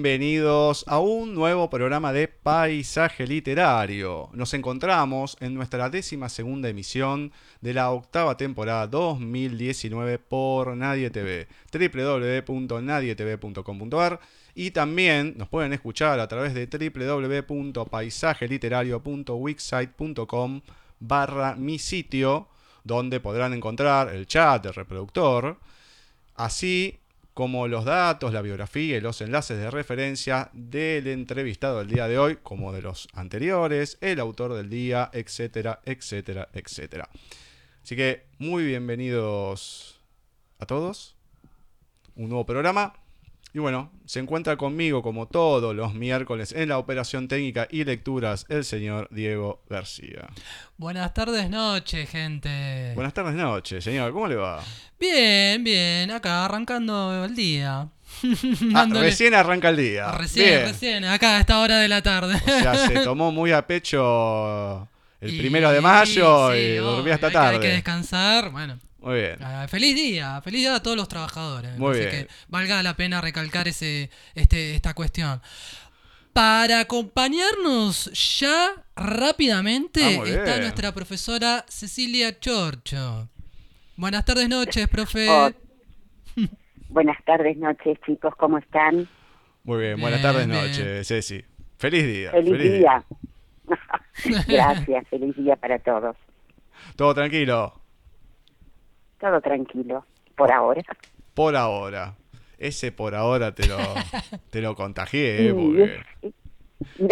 Bienvenidos a un nuevo programa de Paisaje Literario. Nos encontramos en nuestra décima segunda emisión de la octava temporada 2019 por Nadie TV, www.nadietv.com.ar y también nos pueden escuchar a través de www.paisajeliterario.wixsite.com barra mi sitio, donde podrán encontrar el chat, el reproductor, así como los datos, la biografía y los enlaces de referencia del entrevistado del día de hoy, como de los anteriores, el autor del día, etcétera, etcétera, etcétera. Así que muy bienvenidos a todos. Un nuevo programa. Y bueno, se encuentra conmigo como todos los miércoles en la operación técnica y lecturas el señor Diego García. Buenas tardes, noches, gente. Buenas tardes, noches, señor. ¿Cómo le va? Bien, bien. Acá arrancando el día. Ah, recién arranca el día. Recién, recién. Acá a esta hora de la tarde. Ya se tomó muy a pecho el primero de mayo y, dormía hasta tarde. hay que descansar. Bueno. Muy bien. Ah, feliz día, feliz día a todos los trabajadores. Muy bien. que valga la pena recalcar ese, este, esta cuestión. Para acompañarnos ya rápidamente Ah, está bien. nuestra profesora Cecilia Chorcho. Buenas tardes, noches, profe. Oh, Buenas tardes, noches, chicos, ¿cómo están? Muy bien. Buenas Bien, tardes, bien. noches, Ceci. Feliz día. Feliz, día. Gracias, feliz día para todos. Todo tranquilo. Todo tranquilo, por ahora. Por ahora. Ese por ahora te lo, te lo contagié, eh, porque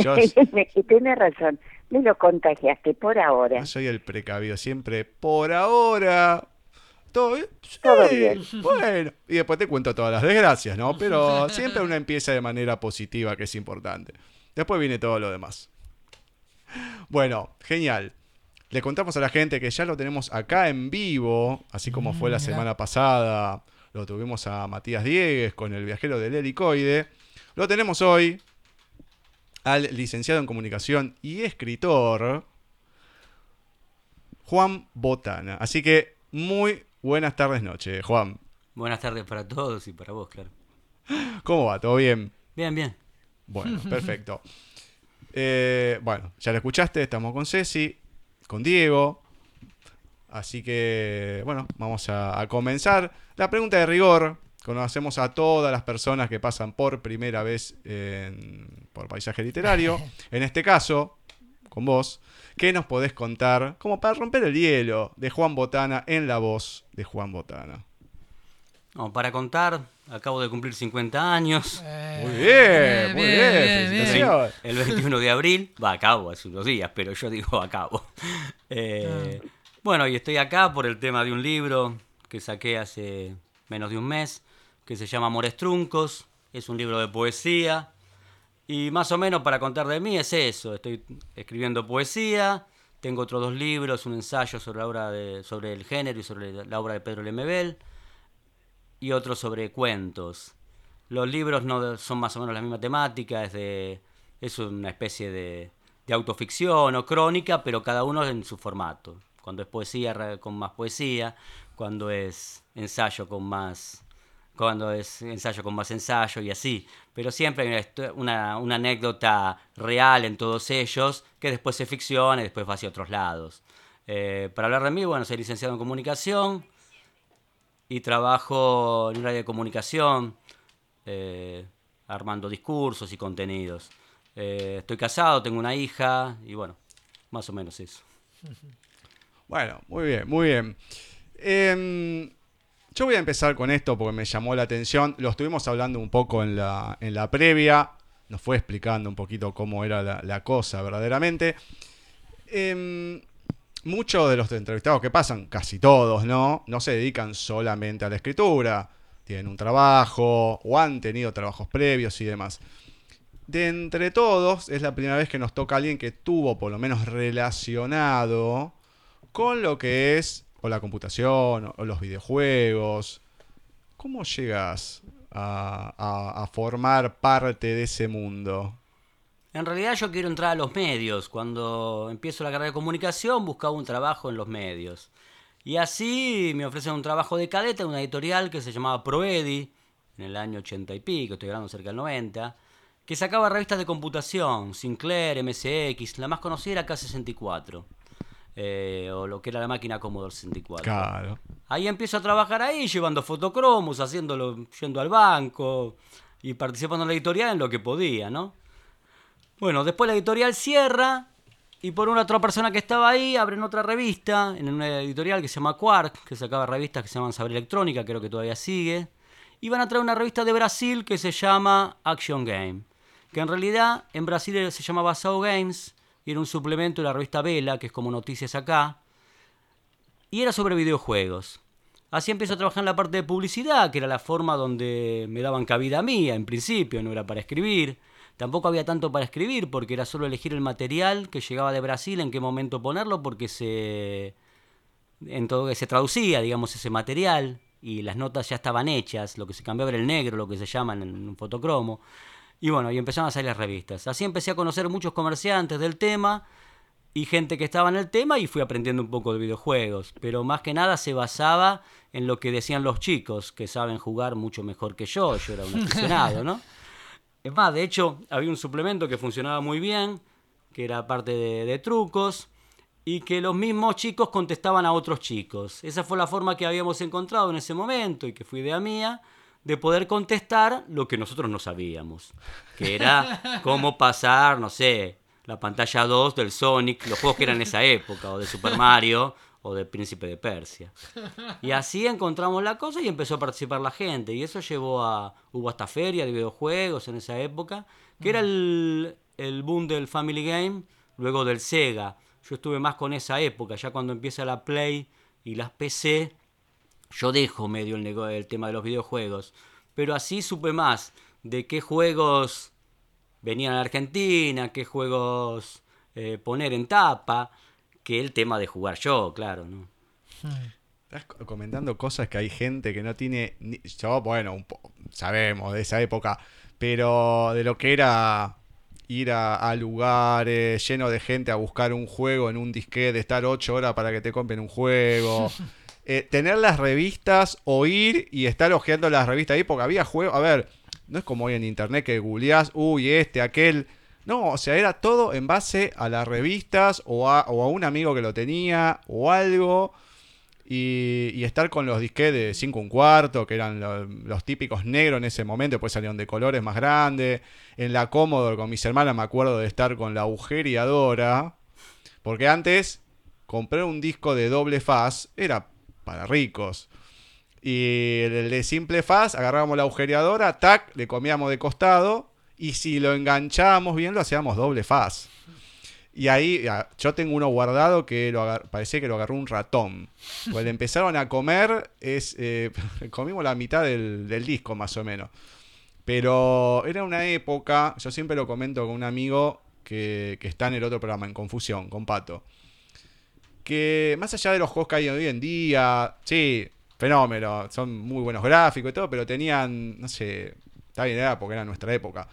Yo- Tienes razón, me lo contagiaste por ahora. yo soy el precavido. Siempre por ahora. Todo bien. Sí, Todo bien. Bueno. Y después te cuento todas las desgracias, ¿no? Pero siempre uno empieza de manera positiva, que es importante. Después viene todo lo demás. Bueno, genial. Le contamos a la gente que ya lo tenemos acá en vivo, así como fue la mirá. semana pasada. Lo tuvimos a Matías Diegues con el viajero del helicoide. Lo tenemos hoy al licenciado en comunicación y escritor Juan Botana. Así que muy buenas tardes, noche, Juan. Buenas tardes para todos y para vos, claro. ¿Cómo va? ¿Todo bien? Bien, bien. Bueno, perfecto. Eh, bueno, ya lo escuchaste, estamos con Ceci, con Diego. Así que, bueno, vamos a, a comenzar. La pregunta de rigor. Conocemos a todas las personas que pasan por primera vez en- por paisaje literario. En este caso, con vos, ¿qué nos podés contar, como para romper el hielo, de Juan Botana en la voz de Juan Botana? No, para contar, acabo de cumplir 50 años. Eh, Muy bien, muy bien, felicitaciones. El 21 de abril, va a cabo hace unos días, pero yo digo a cabo. Eh, Bueno, y estoy acá por el tema de un libro que saqué hace menos de un mes, que se llama Amores Truncos. Es un libro de poesía. Y más o menos para contar de mí es eso. Estoy escribiendo poesía. Tengo otros dos libros, un ensayo sobre, la obra de, sobre el género y sobre la obra de Pedro Lemebel. Y otro sobre cuentos. Los libros no son más o menos la misma temática, es, de, es una especie de, de autoficción o crónica, pero cada uno en su formato. Cuando es poesía con más poesía, cuando es ensayo con más cuando es ensayo con más ensayo y así. Pero siempre hay una anécdota real en todos ellos que después se ficciona y después va hacia otros lados. Eh, para hablar de mí, bueno, soy licenciado en comunicación y trabajo en un área de comunicación, eh, armando discursos y contenidos. Eh, estoy casado, tengo una hija y bueno, más o menos eso. Bueno, muy bien, muy bien. Em, yo voy a empezar con esto porque me llamó la atención. Lo estuvimos hablando un poco en la, en la previa. Nos fue explicando un poquito cómo era la, cosa verdaderamente. Em, muchos de los entrevistados que pasan, casi todos, ¿no? No se dedican solamente a la escritura. Tienen un trabajo o han tenido trabajos previos y demás. De entre todos, es la primera vez que nos toca alguien que tuvo por lo menos relacionado con lo que es o la computación o los videojuegos. ¿Cómo llegas a, formar parte de ese mundo? En realidad yo quiero entrar a los medios. Cuando empiezo la carrera de comunicación buscaba un trabajo en los medios. Y así me ofrecen un trabajo de cadete en una editorial que se llamaba Proedi, en el año 80 y pico, estoy hablando cerca del 90, que sacaba revistas de computación, Sinclair, MSX, la más conocida era K64, eh, o lo que era la máquina Commodore 64. Claro. Ahí empiezo a trabajar ahí, llevando fotocromos, haciéndolo, yendo al banco y participando en la editorial en lo que podía, ¿no? Bueno, después la editorial cierra y por una otra persona que estaba ahí abren otra revista en una editorial que se llama Quark, que sacaba revistas que se llaman Saber Electrónica, creo que todavía sigue. Y van a traer una revista de Brasil que se llama Action Game, que en realidad en Brasil se llamaba Sao Games y era un suplemento de la revista Vela, que es como Noticias acá, y era sobre videojuegos. Así empecé a trabajar en la parte de publicidad, que era la forma donde me daban cabida a mí, en principio, no era para escribir. Tampoco había tanto para escribir, porque era solo elegir el material que llegaba de Brasil, en qué momento ponerlo, porque se, en todo, se traducía, digamos, ese material, y las notas ya estaban hechas, lo que se cambiaba era el negro, lo que se llama en un fotocromo. Y bueno, y empezaron a salir las revistas. Así empecé a conocer muchos comerciantes del tema, y gente que estaba en el tema y fui aprendiendo un poco de videojuegos. Pero más que nada se basaba en lo que decían los chicos, que saben jugar mucho mejor que yo. Yo era un aficionado, ¿no? Es más, de hecho, había un suplemento que funcionaba muy bien, que era parte de, de trucos, y que los mismos chicos contestaban a otros chicos. Esa fue la forma que habíamos encontrado en ese momento y que fue idea mía de poder contestar lo que nosotros no sabíamos, que era cómo pasar, no sé, la pantalla 2 del Sonic, los juegos que eran en esa época, o de Super Mario, o de Príncipe de Persia. Y así encontramos la cosa y empezó a participar la gente. Y eso llevó a. Hubo hasta feria de videojuegos en esa época, que era el, el boom del Family Game, luego del Sega. Yo estuve más con esa época, ya cuando empieza la Play y las PC, yo dejo medio el, el tema de los videojuegos. Pero así supe más de qué juegos venían a Argentina, qué juegos eh, poner en tapa que el tema de jugar yo, claro, ¿no? Estás co- comentando cosas que hay gente que no tiene. ni- yo, bueno, un po- sabemos de esa época, pero de lo que era ir a, a lugares llenos de gente a buscar un juego en un disquete, estar ocho horas para que te compren un juego. eh, tener las revistas o ir y estar hojeando las revistas ahí, porque había juegos. A ver, no es como hoy en internet que googleás, uy, este, aquel. No, o sea, era todo en base a las revistas o a, o a un amigo que lo tenía o algo. Y, estar con los disquetes de 5 un cuarto, que eran lo- los, típicos negros en ese momento, después salieron de colores más grandes. En la Commodore con mis hermanas me acuerdo de estar con la agujereadora. Porque antes, comprar un disco de doble faz era para ricos. Y el de simple faz, agarrábamos la agujereadora, tac, le comíamos de costado. Y si lo enganchábamos bien, lo hacíamos doble faz. Y ahí, ya, yo tengo uno guardado que lo parecía que lo agarró un ratón. Pues le empezaron a comer, es, eh, comimos la mitad del, del disco más o menos. Pero era una época, yo siempre lo comento con un amigo que, que está en el otro programa, en Confusión, con Pato. Que más allá de los juegos que hay hoy en día, sí, fenómeno, son muy buenos gráficos y todo, pero tenían, no sé, está bien, era porque era nuestra época.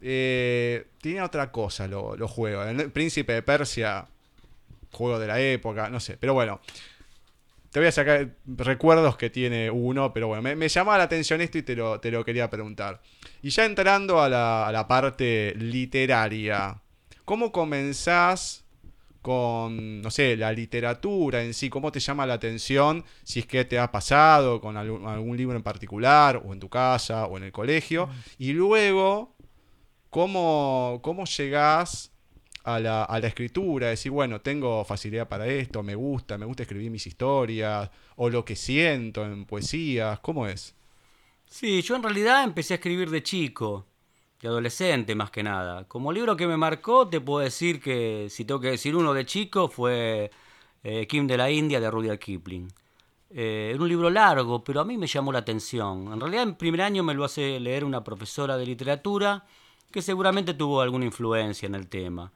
Eh, tenía otra cosa lo- los juegos. El Príncipe de Persia, juego de la época, no sé. Pero bueno, te voy a sacar recuerdos que tiene uno, pero bueno, me, me llamaba la atención esto y te lo, te lo quería preguntar. Y ya entrando a la, a la parte literaria, ¿cómo comenzás con, no sé, la literatura en sí? ¿Cómo te llama la atención? Si es que te ha pasado con algún, algún libro en particular, o en tu casa, o en el colegio. Y luego, ¿cómo, cómo llegás a la, a la escritura? Decir, bueno, tengo facilidad para esto, me gusta, me gusta escribir mis historias, o lo que siento en poesías, ¿cómo es? Sí, yo en realidad empecé a escribir de chico, de adolescente más que nada. Como libro que me marcó, te puedo decir que, si tengo que decir uno de chico, fue eh, Kim de la India de Rudyard Kipling. Eh, era un libro largo, pero a mí me llamó la atención. En realidad, en primer año me lo hace leer una profesora de literatura que seguramente tuvo alguna influencia en el tema.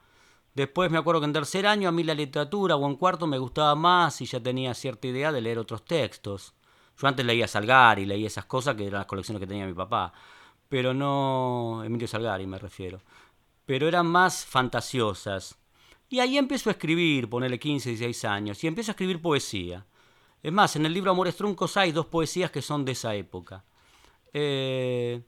Después me acuerdo que en tercer año a mí la literatura o en cuarto me gustaba más y ya tenía cierta idea de leer otros textos. Yo antes leía Salgari, leía esas cosas que eran las colecciones que tenía mi papá. Pero no. Emilio Salgari me refiero. Pero eran más fantasiosas. Y ahí empiezo a escribir, ponerle 15, 16 años, y empiezo a escribir poesía. Es más, en el libro Amores Truncos hay dos poesías que son de esa época. Eh,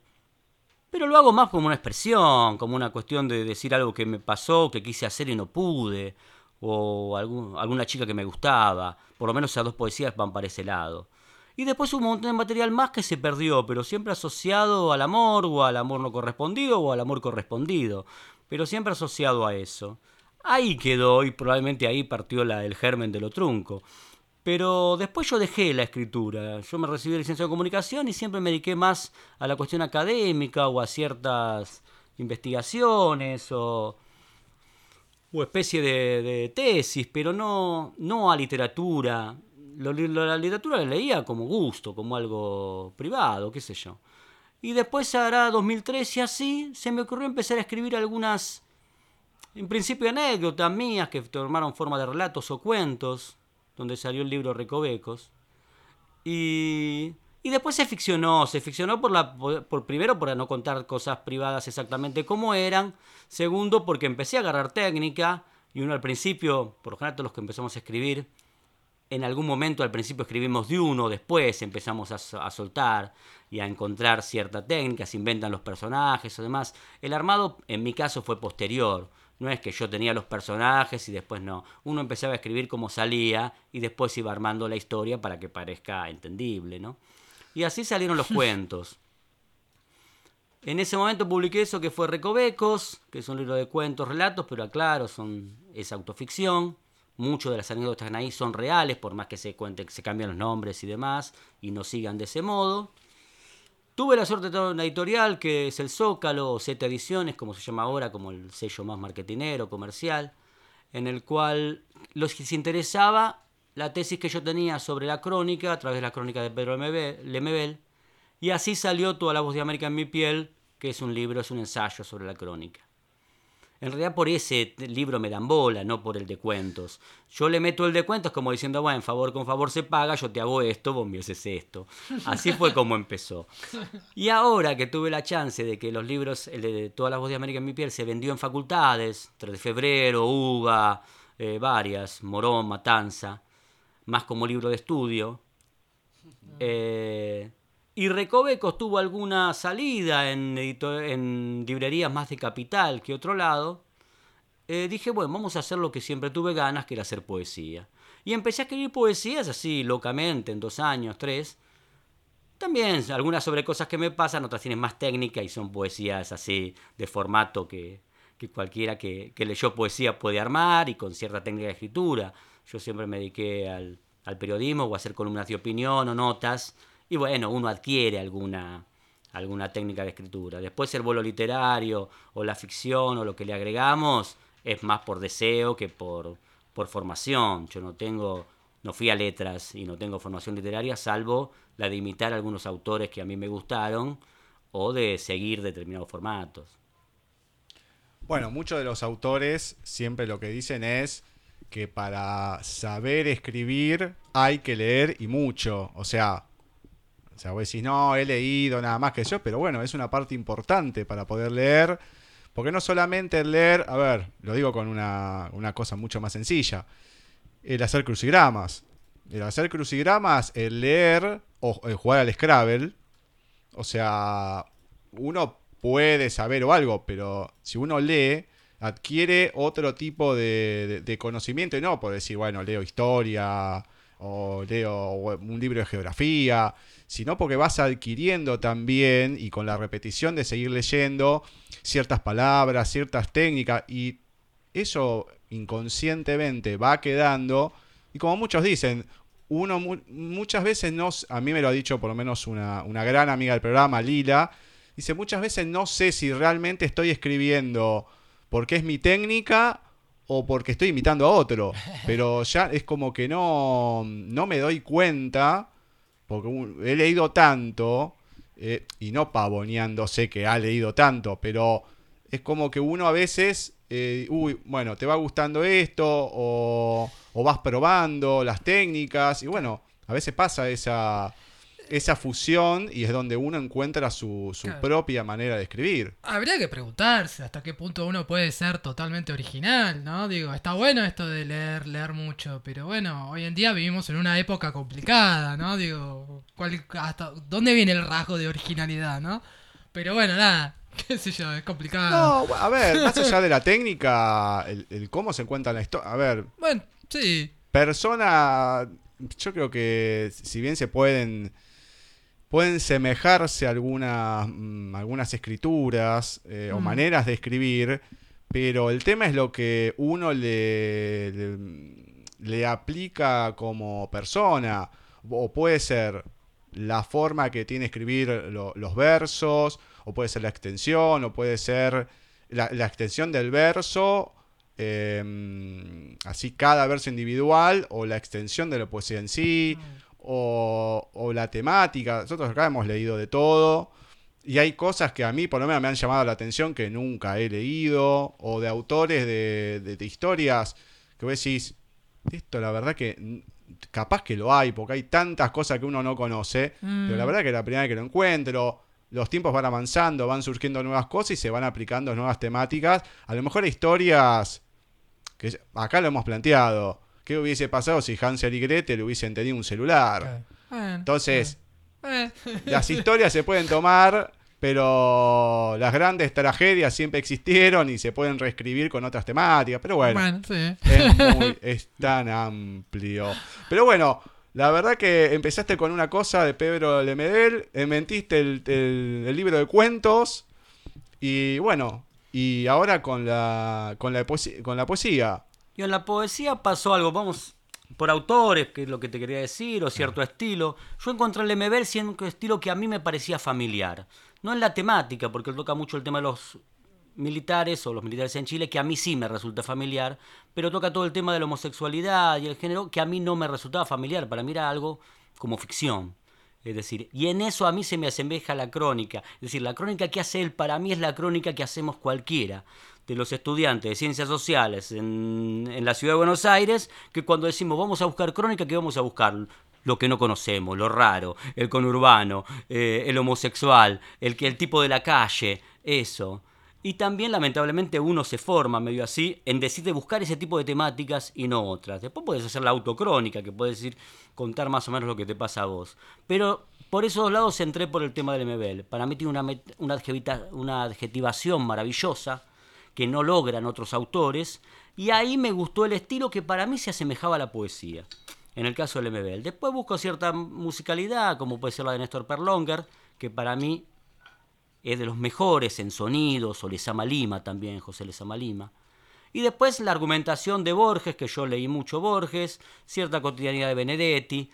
pero lo hago más como una expresión, como una cuestión de decir algo que me pasó, que quise hacer y no pude, o alguna chica que me gustaba. Por lo menos esas dos poesías van para ese lado. Y después un montón de material más que se perdió, pero siempre asociado al amor, o al amor no correspondido, o al amor correspondido. Pero siempre asociado a eso. Ahí quedó y probablemente ahí partió la, el germen de lo trunco. Pero después yo dejé la escritura. Yo me recibí de licenciado en comunicación y siempre me dediqué más a la cuestión académica o a ciertas investigaciones o, o especie de, de tesis, pero no, no a literatura. Lo- la literatura la leía como gusto, como algo privado, qué sé yo. Y después, hará 2013 así, se me ocurrió empezar a escribir algunas, en principio anécdotas mías que tomaron forma de relatos o cuentos, donde salió el libro Recovecos. Y, y después se ficcionó, se ficcionó por la por, primero por no contar cosas privadas exactamente como eran, segundo porque empecé a agarrar técnica y uno al principio, por lo general todos los que empezamos a escribir, en algún momento al principio escribimos de uno, después empezamos a, so- a soltar y a encontrar cierta técnica, se inventan los personajes o demás. El armado en mi caso fue posterior. No es que yo tenía los personajes y después no. Uno empezaba a escribir como salía y después iba armando la historia para que parezca entendible, ¿no? Y así salieron los cuentos. En ese momento publiqué eso que fue Recovecos, que es un libro de cuentos, relatos, pero aclaro, son, es autoficción. Muchas de las anécdotas que están ahí son reales, por más que se cuenten, se cambian los nombres y demás, y no sigan de ese modo. Tuve la suerte de tener una editorial que es el Zócalo, o Z Ediciones, como se llama ahora, como el sello más marketinero, comercial, en el cual los que se interesaba la tesis que yo tenía sobre la crónica, a través de la crónica de Pedro Lemebe- Lemebel, y así salió Toda la voz de América en mi piel, que es un libro, es un ensayo sobre la crónica. En realidad por ese libro me dan bola, no por el de cuentos. Yo le meto el de cuentos como diciendo, bueno, favor con favor se paga, yo te hago esto, vos me haces esto. Así fue como empezó. Y ahora que tuve la chance de que los libros, el de Todas las voces de América en mi piel, se vendió en facultades, 3 de febrero, UBA, eh, varias, Morón, Matanza, más como libro de estudio. Eh, y Recovecos tuvo alguna salida en, en librerías más de capital que otro lado. Eh, dije, bueno, vamos a hacer lo que siempre tuve ganas, que era hacer poesía. Y empecé a escribir poesías así, locamente, en dos años, tres. También algunas sobre cosas que me pasan, otras tienen más técnica y son poesías así, de formato que, que cualquiera que, que leyó poesía puede armar y con cierta técnica de escritura. Yo siempre me dediqué al, al periodismo o a hacer columnas de opinión o notas. Y bueno, uno adquiere alguna, alguna técnica de escritura. Después el vuelo literario o la ficción o lo que le agregamos es más por deseo que por, por formación. Yo no tengo, no fui a letras y no tengo formación literaria, salvo la de imitar a algunos autores que a mí me gustaron o de seguir determinados formatos. Bueno, muchos de los autores siempre lo que dicen es que para saber escribir hay que leer y mucho. O sea, o sea, vos decís, no, he leído nada más que yo, pero bueno, es una parte importante para poder leer. Porque no solamente el leer, a ver, lo digo con una, una cosa mucho más sencilla, el hacer crucigramas. El hacer crucigramas, el leer o el jugar al Scrabble, o sea, uno puede saber o algo, pero si uno lee, adquiere otro tipo de, de- de conocimiento y no por decir, bueno, leo historia o leo un libro de geografía, sino porque vas adquiriendo también y con la repetición de seguir leyendo ciertas palabras, ciertas técnicas y eso inconscientemente va quedando. Y como muchos dicen, uno mu- muchas veces no, a mí me lo ha dicho por lo menos una, una gran amiga del programa, Lila, dice, muchas veces no sé si realmente estoy escribiendo porque es mi técnica o porque estoy imitando a otro, pero ya es como que no, no me doy cuenta, porque he leído tanto, eh, y no pavoneándose que ha leído tanto, pero es como que uno a veces, eh, uy, bueno, te va gustando esto, o vas probando las técnicas, y bueno, a veces pasa esa, esa fusión y es donde uno encuentra su, su Claro. propia manera de escribir. Habría que preguntarse hasta qué punto uno puede ser totalmente original, ¿no? Digo, está bueno esto de leer, leer mucho, pero bueno, hoy en día vivimos en una época complicada, ¿no? Digo, ¿cuál, hasta dónde viene el rasgo de originalidad, ¿no? Pero bueno, nada, qué sé yo, es complicado. No, a ver, más allá de la técnica, el, el cómo se encuentra la historia. A ver, Bueno, sí, persona, yo creo que si bien se pueden pueden semejarse algunas mm, algunas escrituras eh, o maneras de escribir, pero el tema es lo que uno le, le, le aplica como persona o puede ser la forma que tiene escribir lo- los versos o puede ser la extensión o puede ser la, la extensión del verso eh, así cada verso individual o la extensión de la poesía en sí o, o la temática. Nosotros acá hemos leído de todo y hay cosas que a mí por lo menos me han llamado la atención que nunca he leído o de autores de, de- de historias que vos decís, esto la verdad que capaz que lo hay porque hay tantas cosas que uno no conoce, pero la Mm. verdad que la primera vez que lo encuentro. Los tiempos van avanzando, van surgiendo nuevas cosas y se van aplicando nuevas temáticas. A lo mejor hay historias que acá lo hemos planteado. ¿Qué hubiese pasado si Hansel y Gretel hubiesen tenido un celular? Entonces, las historias se pueden tomar, pero las grandes tragedias siempre existieron y se pueden reescribir con otras temáticas. Pero bueno, bueno, sí. es, muy- es tan amplio. Pero bueno, la verdad que empezaste con una cosa de Pedro Lemedel, eh, mentiste el, el- el libro de cuentos y bueno, y ahora con la, con la, poesía, con la poesía. Y en la poesía pasó algo, vamos, por autores, que es lo que te quería decir, o cierto estilo. Yo encontré en Lemebel cierto estilo que a mí me parecía familiar. No en la temática, porque él toca mucho el tema de los militares o los militares en Chile, que a mí sí me resulta familiar, pero toca todo el tema de la homosexualidad y el género, que a mí no me resultaba familiar. Para mí era algo como ficción. Es decir, y en eso a mí se me asemeja la crónica. Es decir, la crónica que hace él para mí es la crónica que hacemos cualquiera de los estudiantes de ciencias sociales en, en la ciudad de Buenos Aires, que cuando decimos vamos a buscar crónica, ¿qué vamos a buscar? Lo que no conocemos, lo raro, el conurbano, eh, el homosexual, el, el tipo de la calle, eso. Y también, lamentablemente, uno se forma medio así en decir buscar ese tipo de temáticas y no otras. Después puedes hacer la autocrónica, que puedes decir contar más o menos lo que te pasa a vos. Pero por esos lados entré por el tema del MBL. Para mí tiene una, una, una adjetivación maravillosa que no logran otros autores. Y ahí me gustó el estilo que para mí se asemejaba a la poesía. En el caso del MBL. Después busco cierta musicalidad, como puede ser la de Néstor Perlonger, que para mí es de los mejores en sonidos, o Lezama Lima también, José Lezama Lima. Y después la argumentación de Borges, que yo leí mucho Borges, cierta cotidianidad de Benedetti.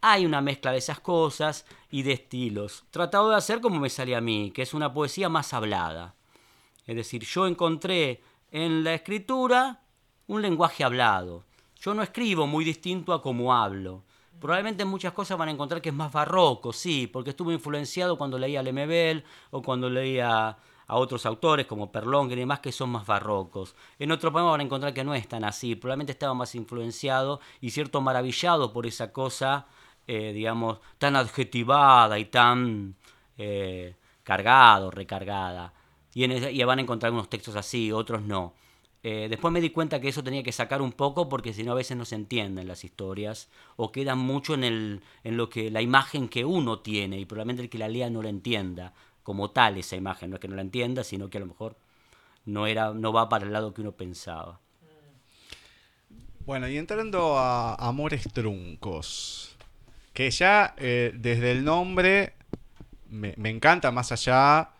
Hay una mezcla de esas cosas y de estilos. Tratado de hacer como me sale a mí, que es una poesía más hablada. Es decir, yo encontré en la escritura un lenguaje hablado. Yo no escribo muy distinto a como hablo. Probablemente en muchas cosas van a encontrar que es más barroco, sí, porque estuve influenciado cuando leía a Lemebel o cuando leía a otros autores como Perlonger y demás que son más barrocos. En otro poema van a encontrar que no es tan así, probablemente estaba más influenciado y cierto maravillado por esa cosa, eh, digamos, tan adjetivada y tan eh, cargado, recargada. Y, en y van a encontrar unos textos así, otros no. Eh, después me di cuenta que eso tenía que sacar un poco porque si no a veces no se entienden las historias o quedan mucho en, en lo que la imagen que uno tiene y probablemente el que la lea no la entienda como tal esa imagen, no es que no la entienda, sino que a lo mejor no era no va para el lado que uno pensaba. Bueno, y entrando a Amores Truncos, que ya eh, desde el nombre me encanta más allá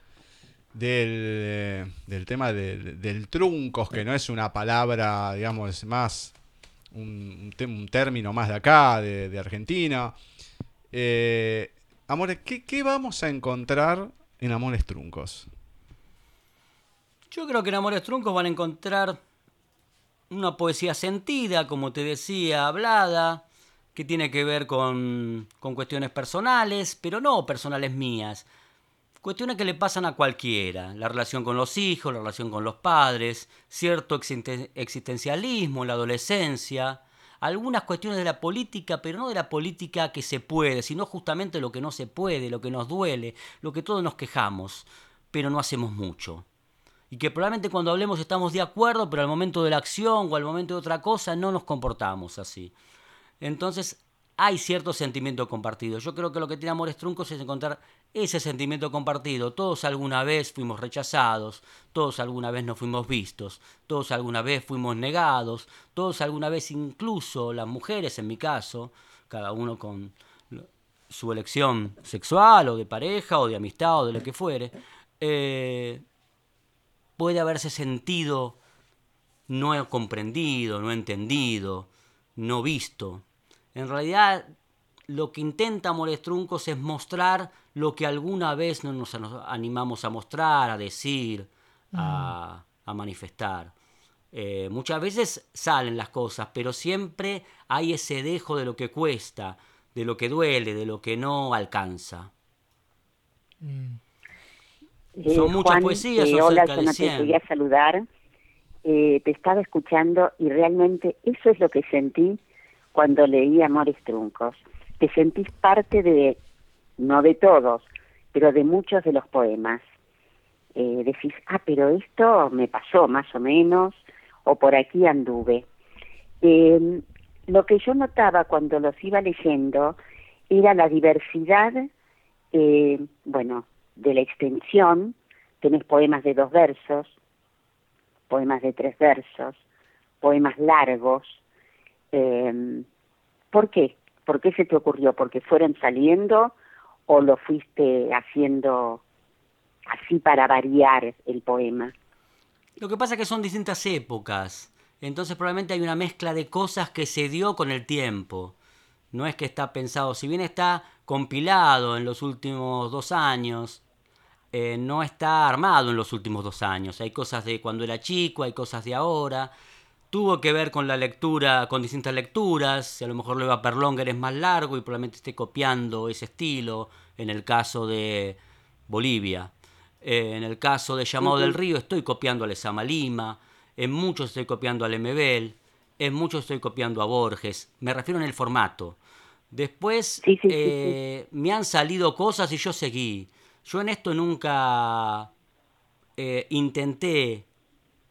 del, eh, del tema del, truncos, que no es una palabra, digamos, es más un, un término más de acá, de, de Argentina. Eh, Amores, ¿qué, qué vamos a encontrar en Amores Truncos? Yo creo que en Amores Truncos van a encontrar una poesía sentida, como te decía, hablada, que tiene que ver con, con cuestiones personales, pero no personales mías. Cuestiones que le pasan a cualquiera. La relación con los hijos, la relación con los padres, cierto existen- existencialismo en la adolescencia, algunas cuestiones de la política, pero no de la política que se puede, sino justamente lo que no se puede, lo que nos duele, lo que todos nos quejamos, pero no hacemos mucho y que probablemente cuando hablemos estamos de acuerdo, pero al momento de la acción o al momento de otra cosa no nos comportamos así. Entonces hay cierto sentimiento compartido. Yo creo que lo que tiene Amores Truncos es encontrar ese sentimiento compartido. Todos alguna vez fuimos rechazados, todos alguna vez no fuimos vistos, todos alguna vez fuimos negados, todos alguna vez incluso las mujeres en mi caso, cada uno con su elección sexual o de pareja o de amistad o de lo que fuere, eh, puede haberse sentido no comprendido, no entendido, no visto. En realidad, lo que intenta Amores Truncos es mostrar lo que alguna vez no nos animamos a mostrar, a decir, a, a manifestar. Eh, muchas veces salen las cosas, pero siempre hay ese dejo de lo que cuesta, de lo que duele, de lo que no alcanza. Eh, Son muchas Juan, poesías, eh, hola, cerca yo de te 100. quería saludar. Eh, te estaba escuchando y realmente eso es lo que sentí cuando leí Amores Truncos. Te sentís parte de, no de todos, pero de muchos de los poemas. Eh, decís, ah, pero esto me pasó más o menos, o por aquí anduve. Eh, lo que yo notaba cuando los iba leyendo era la diversidad, eh, bueno, de la extensión. Tenés poemas de dos versos, poemas de tres versos, poemas largos. Eh, ¿Por qué? ¿Por qué se te ocurrió? ¿Porque fueron saliendo o lo fuiste haciendo así para variar el poema? Lo que pasa es que son distintas épocas. Entonces probablemente hay una mezcla de cosas que se dio con el tiempo. No es que está pensado, si bien está compilado en los últimos dos años, eh, no está armado en los últimos dos años. Hay cosas de cuando era chico, hay cosas de ahora. Tuvo que ver con la lectura, con distintas lecturas. A lo mejor Leva Perlonger es más largo y probablemente esté copiando ese estilo. En el caso de Bolivia. Eh, en el caso de Llamado del Río estoy copiando a Lezama Lima. En muchos estoy copiando a Lemebel. En muchos estoy copiando a Borges. Me refiero en el formato. Después Sí, sí, sí, eh, me han salido cosas y yo seguí. Yo en esto nunca eh, intenté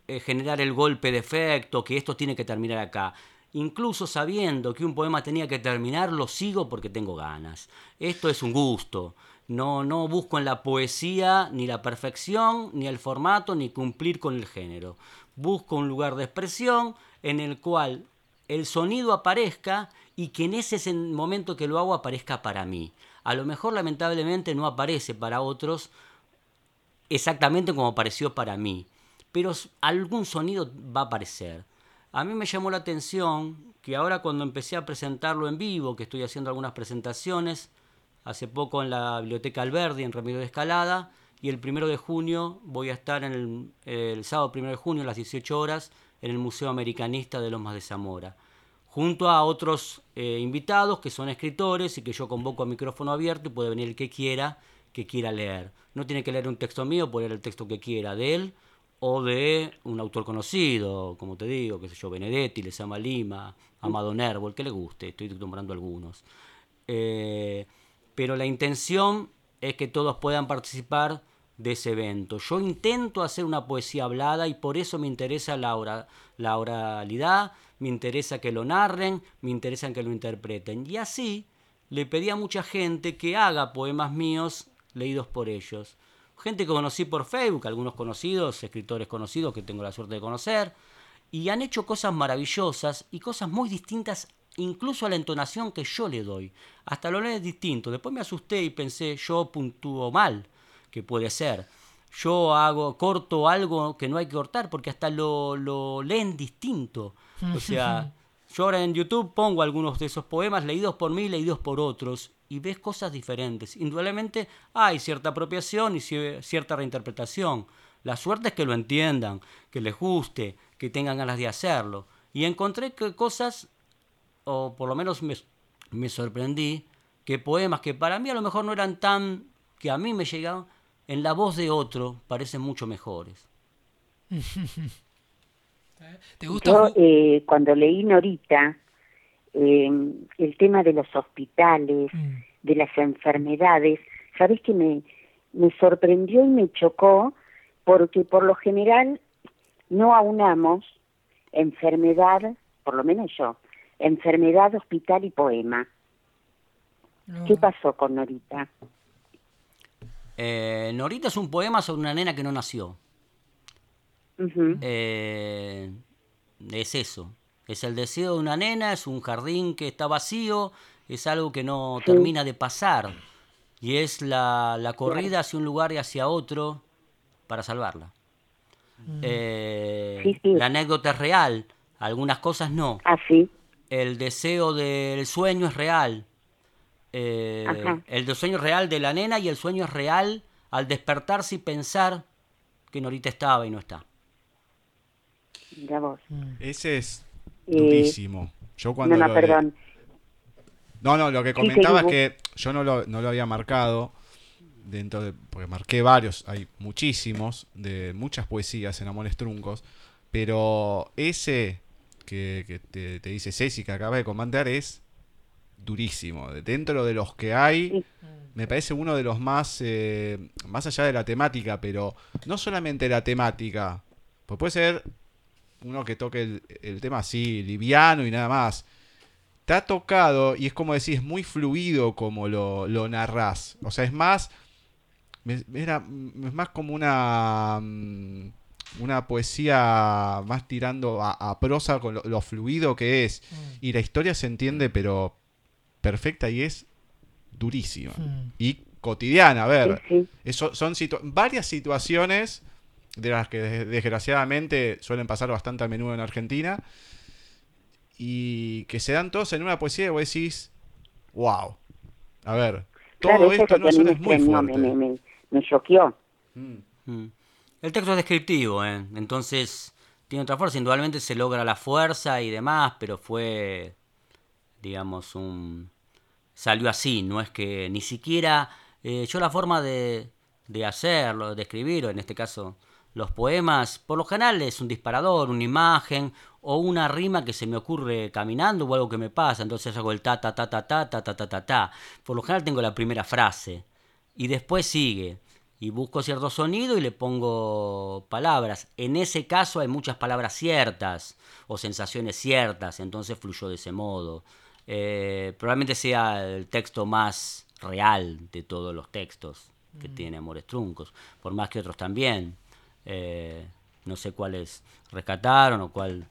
eh, generar el golpe de efecto, que esto tiene que terminar acá. Incluso sabiendo que un poema tenía que terminar, lo sigo porque tengo ganas. Esto es un gusto. No, no busco en la poesía ni la perfección, ni el formato, ni cumplir con el género. Busco un lugar de expresión en el cual el sonido aparezca y que en ese momento que lo hago aparezca para mí. A lo mejor lamentablemente no aparece para otros exactamente como apareció para mí, pero algún sonido va a aparecer. A mí me llamó la atención que ahora cuando empecé a presentarlo en vivo, que estoy haciendo algunas presentaciones, hace poco en la Biblioteca Alberdi, en Ramiro de Escalada, y el primero de junio voy a estar el sábado primero de junio a las 18 horas en el Museo Americanista de Lomas de Zamora, junto a otros eh, invitados que son escritores y que yo convoco a micrófono abierto y puede venir el que quiera, que quiera leer. No tiene que leer un texto mío, puede leer el texto que quiera de él o de un autor conocido, como te digo, que sé yo, Benedetti, Lezama Lima, Amado Nervo, el que le guste, estoy nombrando algunos. Eh, pero la intención es que todos puedan participar de ese evento. Yo intento hacer una poesía hablada y por eso me interesa la, la oralidad, me interesa que lo narren, me interesa que lo interpreten. Y así le pedí a mucha gente que haga poemas míos leídos por ellos. Gente que conocí por Facebook, algunos conocidos, escritores conocidos que tengo la suerte de conocer, y han hecho cosas maravillosas y cosas muy distintas incluso a la entonación que yo le doy. Hasta lo leen distinto. Después me asusté y pensé, yo puntúo mal, que puede ser. Yo hago, corto algo que no hay que cortar porque hasta lo, lo leen distinto. O sea, yo ahora en YouTube pongo algunos de esos poemas leídos por mí, leídos por otros, y ves cosas diferentes. Indudablemente hay cierta apropiación y cier- cierta reinterpretación. La suerte es que lo entiendan, que les guste, que tengan ganas de hacerlo. Y encontré que cosas, o por lo menos me, me sorprendí, que poemas que para mí a lo mejor no eran tan, que a mí me llegaban, en la voz de otro parecen mucho mejores. ¿Te gusta? Yo eh, cuando leí Norita, eh, el tema de los hospitales, Mm. de las enfermedades, sabes que me, me sorprendió y me chocó porque por lo general no aunamos enfermedad, por lo menos yo, enfermedad, hospital y poema. No. ¿Qué pasó con Norita? Eh, Norita es un poema sobre una nena que no nació. Eh, es eso. Es el deseo de una nena, es un jardín que está vacío, es algo que no Sí. termina de pasar. Y es la, la corrida hacia un lugar y hacia otro para salvarla. Eh, Sí, sí. La anécdota es real, algunas cosas no. Ah, sí. El deseo del sueño es real. Eh, el sueño es real de la nena y el sueño es real al despertarse y pensar que Norita estaba y no está. Mira vos. Ese es Eh, durísimo. Yo cuando no, no, lo le- perdón. No, no, lo que Sí, comentaba es que yo no lo, no lo había marcado dentro de, porque marqué varios, hay muchísimos, de muchas poesías en Amores Truncos, pero ese que, que te, te dice Ceci que acaba de comentar es durísimo. Dentro de los que hay, me parece uno de los más, eh, más allá de la temática, pero no solamente la temática, pues puede ser uno que toque el, el tema así, liviano y nada más. Te ha tocado, y es como decís, es muy fluido como lo, lo narrás. O sea, es más. Era, es más como una. mm, Una poesía más tirando a, a prosa con lo, lo fluido que es. Y la historia se entiende, pero perfecta y es durísima. Mm. Y cotidiana, a ver. Sí, sí. Eso son situ- varias situaciones de las que des- desgraciadamente suelen pasar bastante a menudo en Argentina y que se dan todos en una poesía y vos decís, wow. A ver, todo Claro, esto no es muy fuerte. me, me, me choqueó. Mm. Mm. El texto es descriptivo, ¿eh? entonces tiene otra fuerza. Indudablemente se logra la fuerza y demás, pero fue, digamos, un... Salió así, no es que ni siquiera... eh, yo la forma de, de hacerlo, de escribir, o en este caso los poemas, por lo general es un disparador, una imagen o una rima que se me ocurre caminando o algo que me pasa, entonces hago el ta ta ta ta ta ta ta ta ta ta. Por lo general tengo la primera frase y después sigue y busco cierto sonido y le pongo palabras. En ese caso hay muchas palabras ciertas o sensaciones ciertas, entonces fluyó de ese modo. Eh, probablemente sea el texto más real de todos los textos que tiene Amores Truncos, por más que otros también. Eh, no sé cuáles rescataron o cuál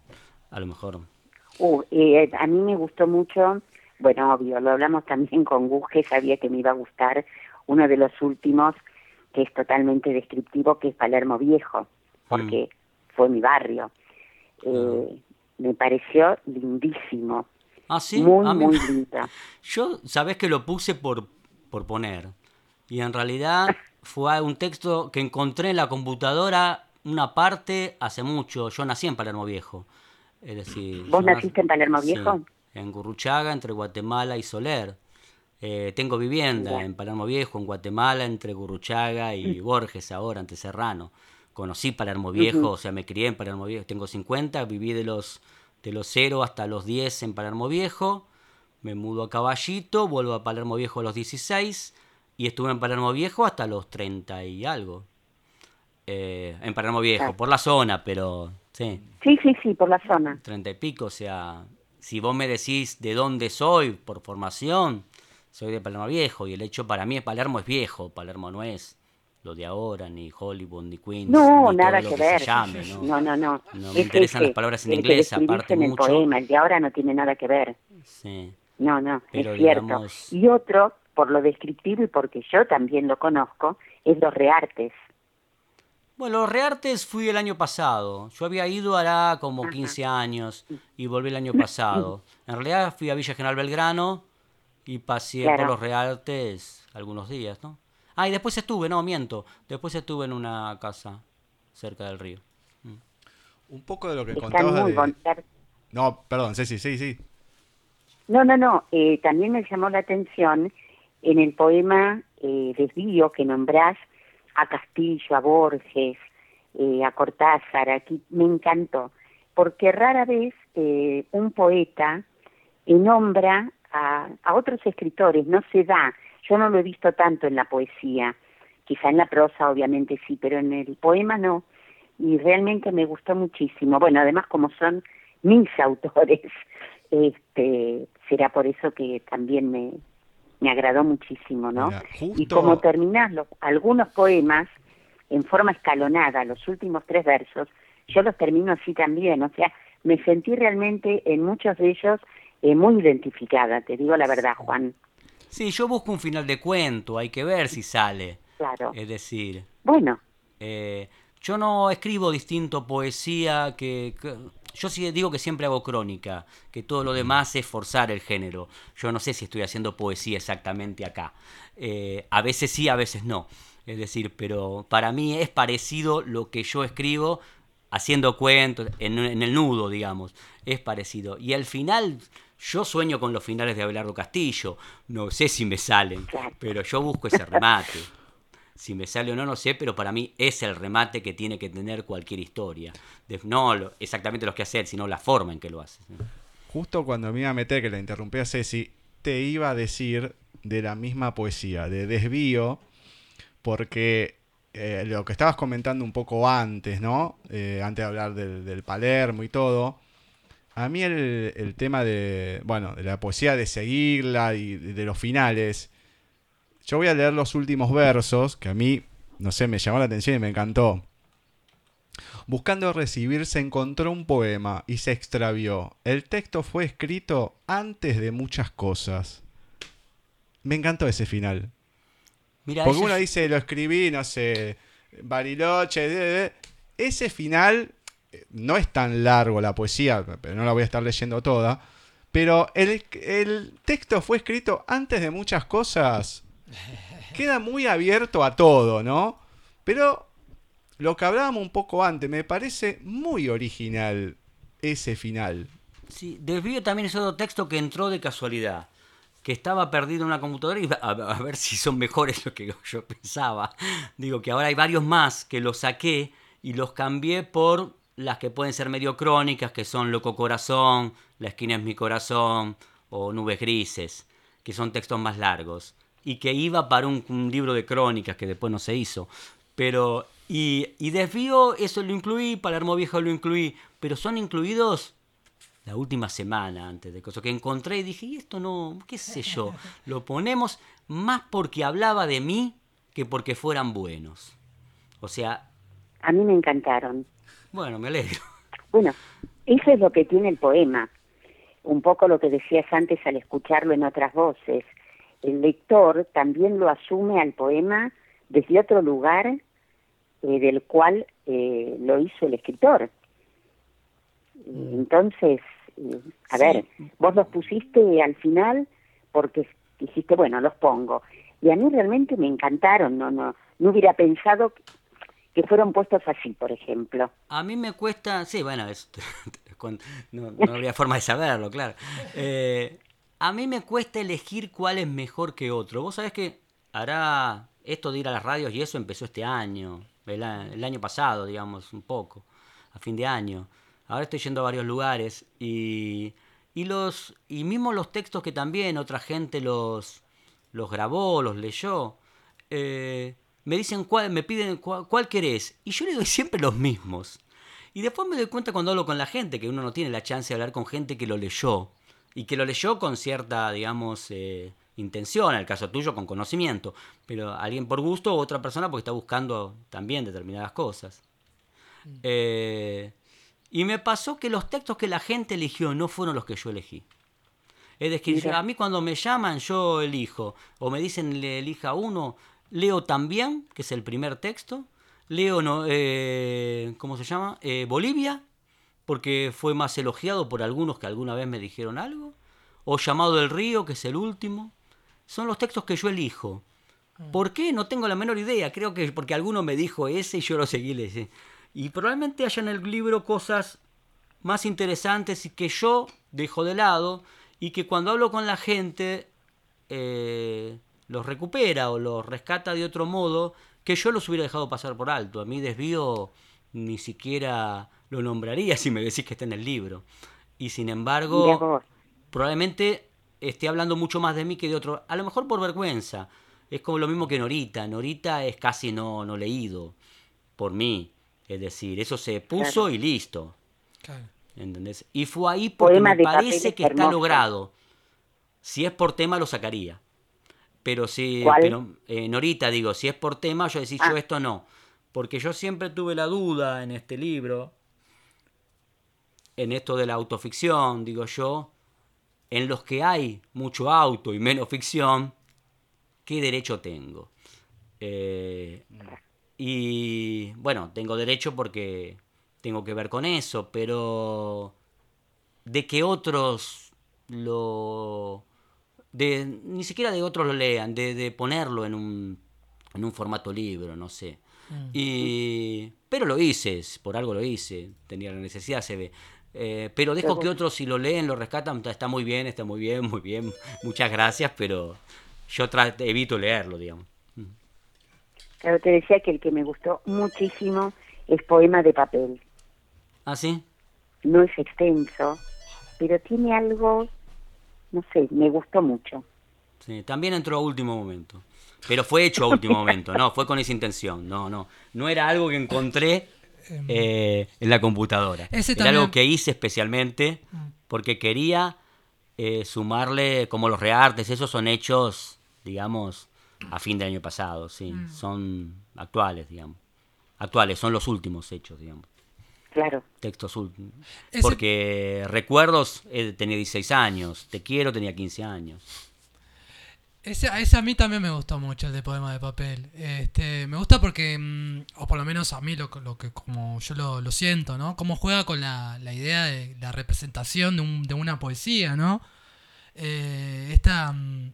a lo mejor... Uh, eh, a mí me gustó mucho, bueno, obvio, lo hablamos también con Gus, que sabía que me iba a gustar, uno de los últimos, que es totalmente descriptivo, que es Palermo Viejo, porque fue mi barrio. Eh, Me pareció lindísimo, Ah, sí, muy, a mí- muy lindo. Yo, sabés que lo puse por, por poner. Y en realidad fue un texto que encontré en la computadora una parte hace mucho. Yo nací en Palermo Viejo. Es decir, ¿Vos nací- naciste en Palermo Sí, Viejo? en Gurruchaga, entre Guatemala y Soler. Eh, tengo vivienda en Palermo Viejo, en Guatemala, entre Gurruchaga y Borges ahora, ante Serrano. Conocí Palermo Viejo, o sea, me crié en Palermo Viejo. Tengo 50, viví de los, de los 0 hasta los 10 en Palermo Viejo. Me mudo a Caballito, vuelvo a Palermo Viejo a los 16 y estuve en Palermo Viejo hasta los 30 y algo. Eh, en Palermo Viejo, Claro. por la zona, pero sí. Sí, sí, sí, por la zona. treinta y pico, o sea, si vos me decís de dónde soy por formación, soy de Palermo Viejo y el hecho para mí es Palermo es viejo, Palermo no es lo de ahora, ni Hollywood, ni Queens, No, ni nada que que ver. se llame, ¿no? No, no, no. No me Es interesan ese, las palabras en el inglés, aparte en el mucho. poema, el de ahora no tiene nada que ver. Sí. No, no, Pero es cierto. digamos- Y otro, por lo descriptivo y porque yo también lo conozco, es los reartes. Bueno, los reartes fui el año pasado. Yo había ido hará como 15 años y volví el año pasado. En realidad fui a Villa General Belgrano y pasé por los reartes algunos días, ¿no? Ah, y después estuve, no, miento. Después estuve en una casa cerca del río. Un poco de lo que Están contabas muy de... bonitas. No, perdón, Ceci, sí, sí. No, no, no. eh, también me llamó la atención en el poema eh, Desvío que nombrás a Castillo, a Borges, eh, a Cortázar. Aquí me encantó. Porque rara vez eh, un poeta nombra a, a otros escritores. No se da. Yo no lo he visto tanto en la poesía. Quizá en la prosa, obviamente sí, pero en el poema no. Y realmente me gustó muchísimo. Bueno, además, como son mis autores, este, será por eso que también me, me agradó muchísimo, ¿no? Mira, Y como terminás los- algunos poemas en forma escalonada, los últimos tres versos, yo los termino así también, o sea, me sentí realmente en muchos de ellos eh, muy identificada, te digo la verdad, Juan. Sí, yo busco un final de cuento, hay que ver si sale. Claro. Es decir, Bueno, Eh, yo no escribo distinto poesía que, que- Yo sí digo que siempre hago crónica, que todo lo demás es forzar el género. Yo no sé si estoy haciendo poesía exactamente acá. Eh, a veces sí, a veces no. Es decir, pero para mí es parecido lo que yo escribo haciendo cuentos, en, en el nudo, digamos. Es parecido. Y al final, yo sueño con los finales de Abelardo Castillo. No sé si me salen, pero yo busco ese remate. Si me sale o no, no sé, pero para mí es el remate que tiene que tener cualquier historia. No exactamente lo que hacer, sino la forma en que lo haces. Justo cuando me iba a meter, que la interrumpí a Ceci, te iba a decir de la misma poesía, de desvío, porque eh, lo que estabas comentando un poco antes, ¿no? Eh, antes de hablar del, Palermo y todo. A mí el, el tema de, bueno, de la poesía de seguirla y de los finales. Yo voy a leer los últimos versos, que a mí, no sé, me llamó la atención y me encantó. Buscando recibir se encontró un poema y se extravió. El texto fue escrito antes de muchas cosas. Me encantó ese final. Porque uno es- dice, lo escribí, no sé, Bariloche, de- de- ese final eh, no es tan largo la poesía, pero no la voy a estar leyendo toda. Pero el, el texto fue escrito antes de muchas cosas. Queda muy abierto a todo, ¿no? Pero lo que hablábamos un poco antes, me parece muy original ese final. Sí, Desvío también es otro texto que entró de casualidad. Que estaba perdido en una computadora y a, a ver si son mejores lo que yo pensaba. Digo que ahora hay varios más que los saqué y los cambié por las que pueden ser medio crónicas, que son Loco Corazón, La esquina es mi corazón o Nubes Grises, que son textos más largos. Y que iba para un, un libro de crónicas que después no se hizo. Pero, y, y Desvío, eso lo incluí, Palermo Viejo lo incluí, pero son incluidos la última semana antes de cosas que encontré y dije, y esto no, qué sé yo, lo ponemos más porque hablaba de mí que porque fueran buenos. O sea... A mí me encantaron. Bueno, me alegro. Bueno, eso es lo que tiene el poema. Un poco lo que decías antes al escucharlo en otras voces. El lector también lo asume al poema desde otro lugar eh, del cual eh, lo hizo el escritor. Entonces, eh, a Sí. ver, vos los pusiste al final porque dijiste, bueno, los pongo. Y a mí realmente me encantaron, no, no, no hubiera pensado que fueron puestos así, por ejemplo. A mí me cuesta, sí, bueno, es- con- no, no habría forma de saberlo, claro. Eh, a mí me cuesta elegir cuál es mejor que otro. Vos sabés que hará esto de ir a las radios y eso empezó este año, el, año pasado, digamos, un poco, a fin de año. Ahora estoy yendo a varios lugares y, y los y mismo los textos que también otra gente los los grabó, los leyó. eh, me dicen cuál, me piden cuál, cuál querés. Y yo le doy siempre los mismos. Y después me doy cuenta cuando hablo con la gente, que uno no tiene la chance de hablar con gente que lo leyó. Y que lo leyó con cierta, digamos, eh, intención, en el caso tuyo con conocimiento. Pero alguien por gusto o otra persona porque está buscando también determinadas cosas. Eh, y me pasó que los textos que la gente eligió no fueron los que yo elegí. Es decir, Mira. a mí cuando me llaman yo elijo, o me dicen le elija uno, leo también, que es el primer texto, leo, no, eh, ¿cómo se llama? Eh, Bolivia, porque fue más elogiado por algunos que alguna vez me dijeron algo, o Llamado del Río, que es el último. Son los textos que yo elijo. ¿Por qué? No tengo la menor idea. Creo que porque alguno me dijo ese y yo lo seguí leyendo. Y probablemente haya en el libro cosas más interesantes y que yo dejo de lado y que cuando hablo con la gente eh, los recupera o los rescata de otro modo que yo los hubiera dejado pasar por alto. A mí desvío ni siquiera lo nombraría si me decís que está en el libro. Y sin embargo, probablemente esté hablando mucho más de mí que de otro. A lo mejor por vergüenza. Es como lo mismo que Norita. Norita es casi no, no leído por mí. Es decir, eso se puso Claro. y listo. Claro. ¿Entendés? Y fue ahí porque Poema me parece que está logrado. Si es por tema, lo sacaría. Pero si. ¿Cuál? Pero, eh, Norita, digo, si es por tema, yo decís, Ah. yo esto no. Porque yo siempre tuve la duda en este libro, en esto de la autoficción, digo yo, en los que hay mucho auto y menos ficción, ¿qué derecho tengo? Eh, y bueno, tengo derecho porque tengo que ver con eso, pero de que otros lo... De, ni siquiera de otros lo lean, de, de ponerlo en un, en un formato libro, no sé. Y, pero lo hice, por algo lo hice, tenía la necesidad, se ve. Eh, pero dejo que otros si lo leen, lo rescatan, está- muy bien, está muy bien, muy bien, muchas gracias, pero yo evito leerlo, digamos. Claro, te decía que el que me gustó muchísimo es Poema de papel. ¿Ah, sí? No es extenso, pero tiene algo, no sé, me gustó mucho. Sí, también entró a último momento. Pero fue hecho a último momento, no, fue con esa intención. No, no. No era algo que encontré eh, en la computadora. Ese era también- algo que hice especialmente porque quería eh, sumarle, como los reartes, esos son hechos, digamos, a fin del año pasado, sí. Son actuales, digamos. Actuales, son los últimos hechos, digamos. Claro. Textos últimos. Ese- Porque recuerdos, eh, tenía 16 años. Te quiero, tenía 15 años. Ese, ese a mí también me gustó mucho, el de Poema de Papel. Este, me gusta porque, mm, o por lo menos a mí lo, que- lo que como yo lo, lo siento, ¿no? Cómo juega con la, la idea de la representación de, un- de una poesía, ¿no? Eh, esta, mm,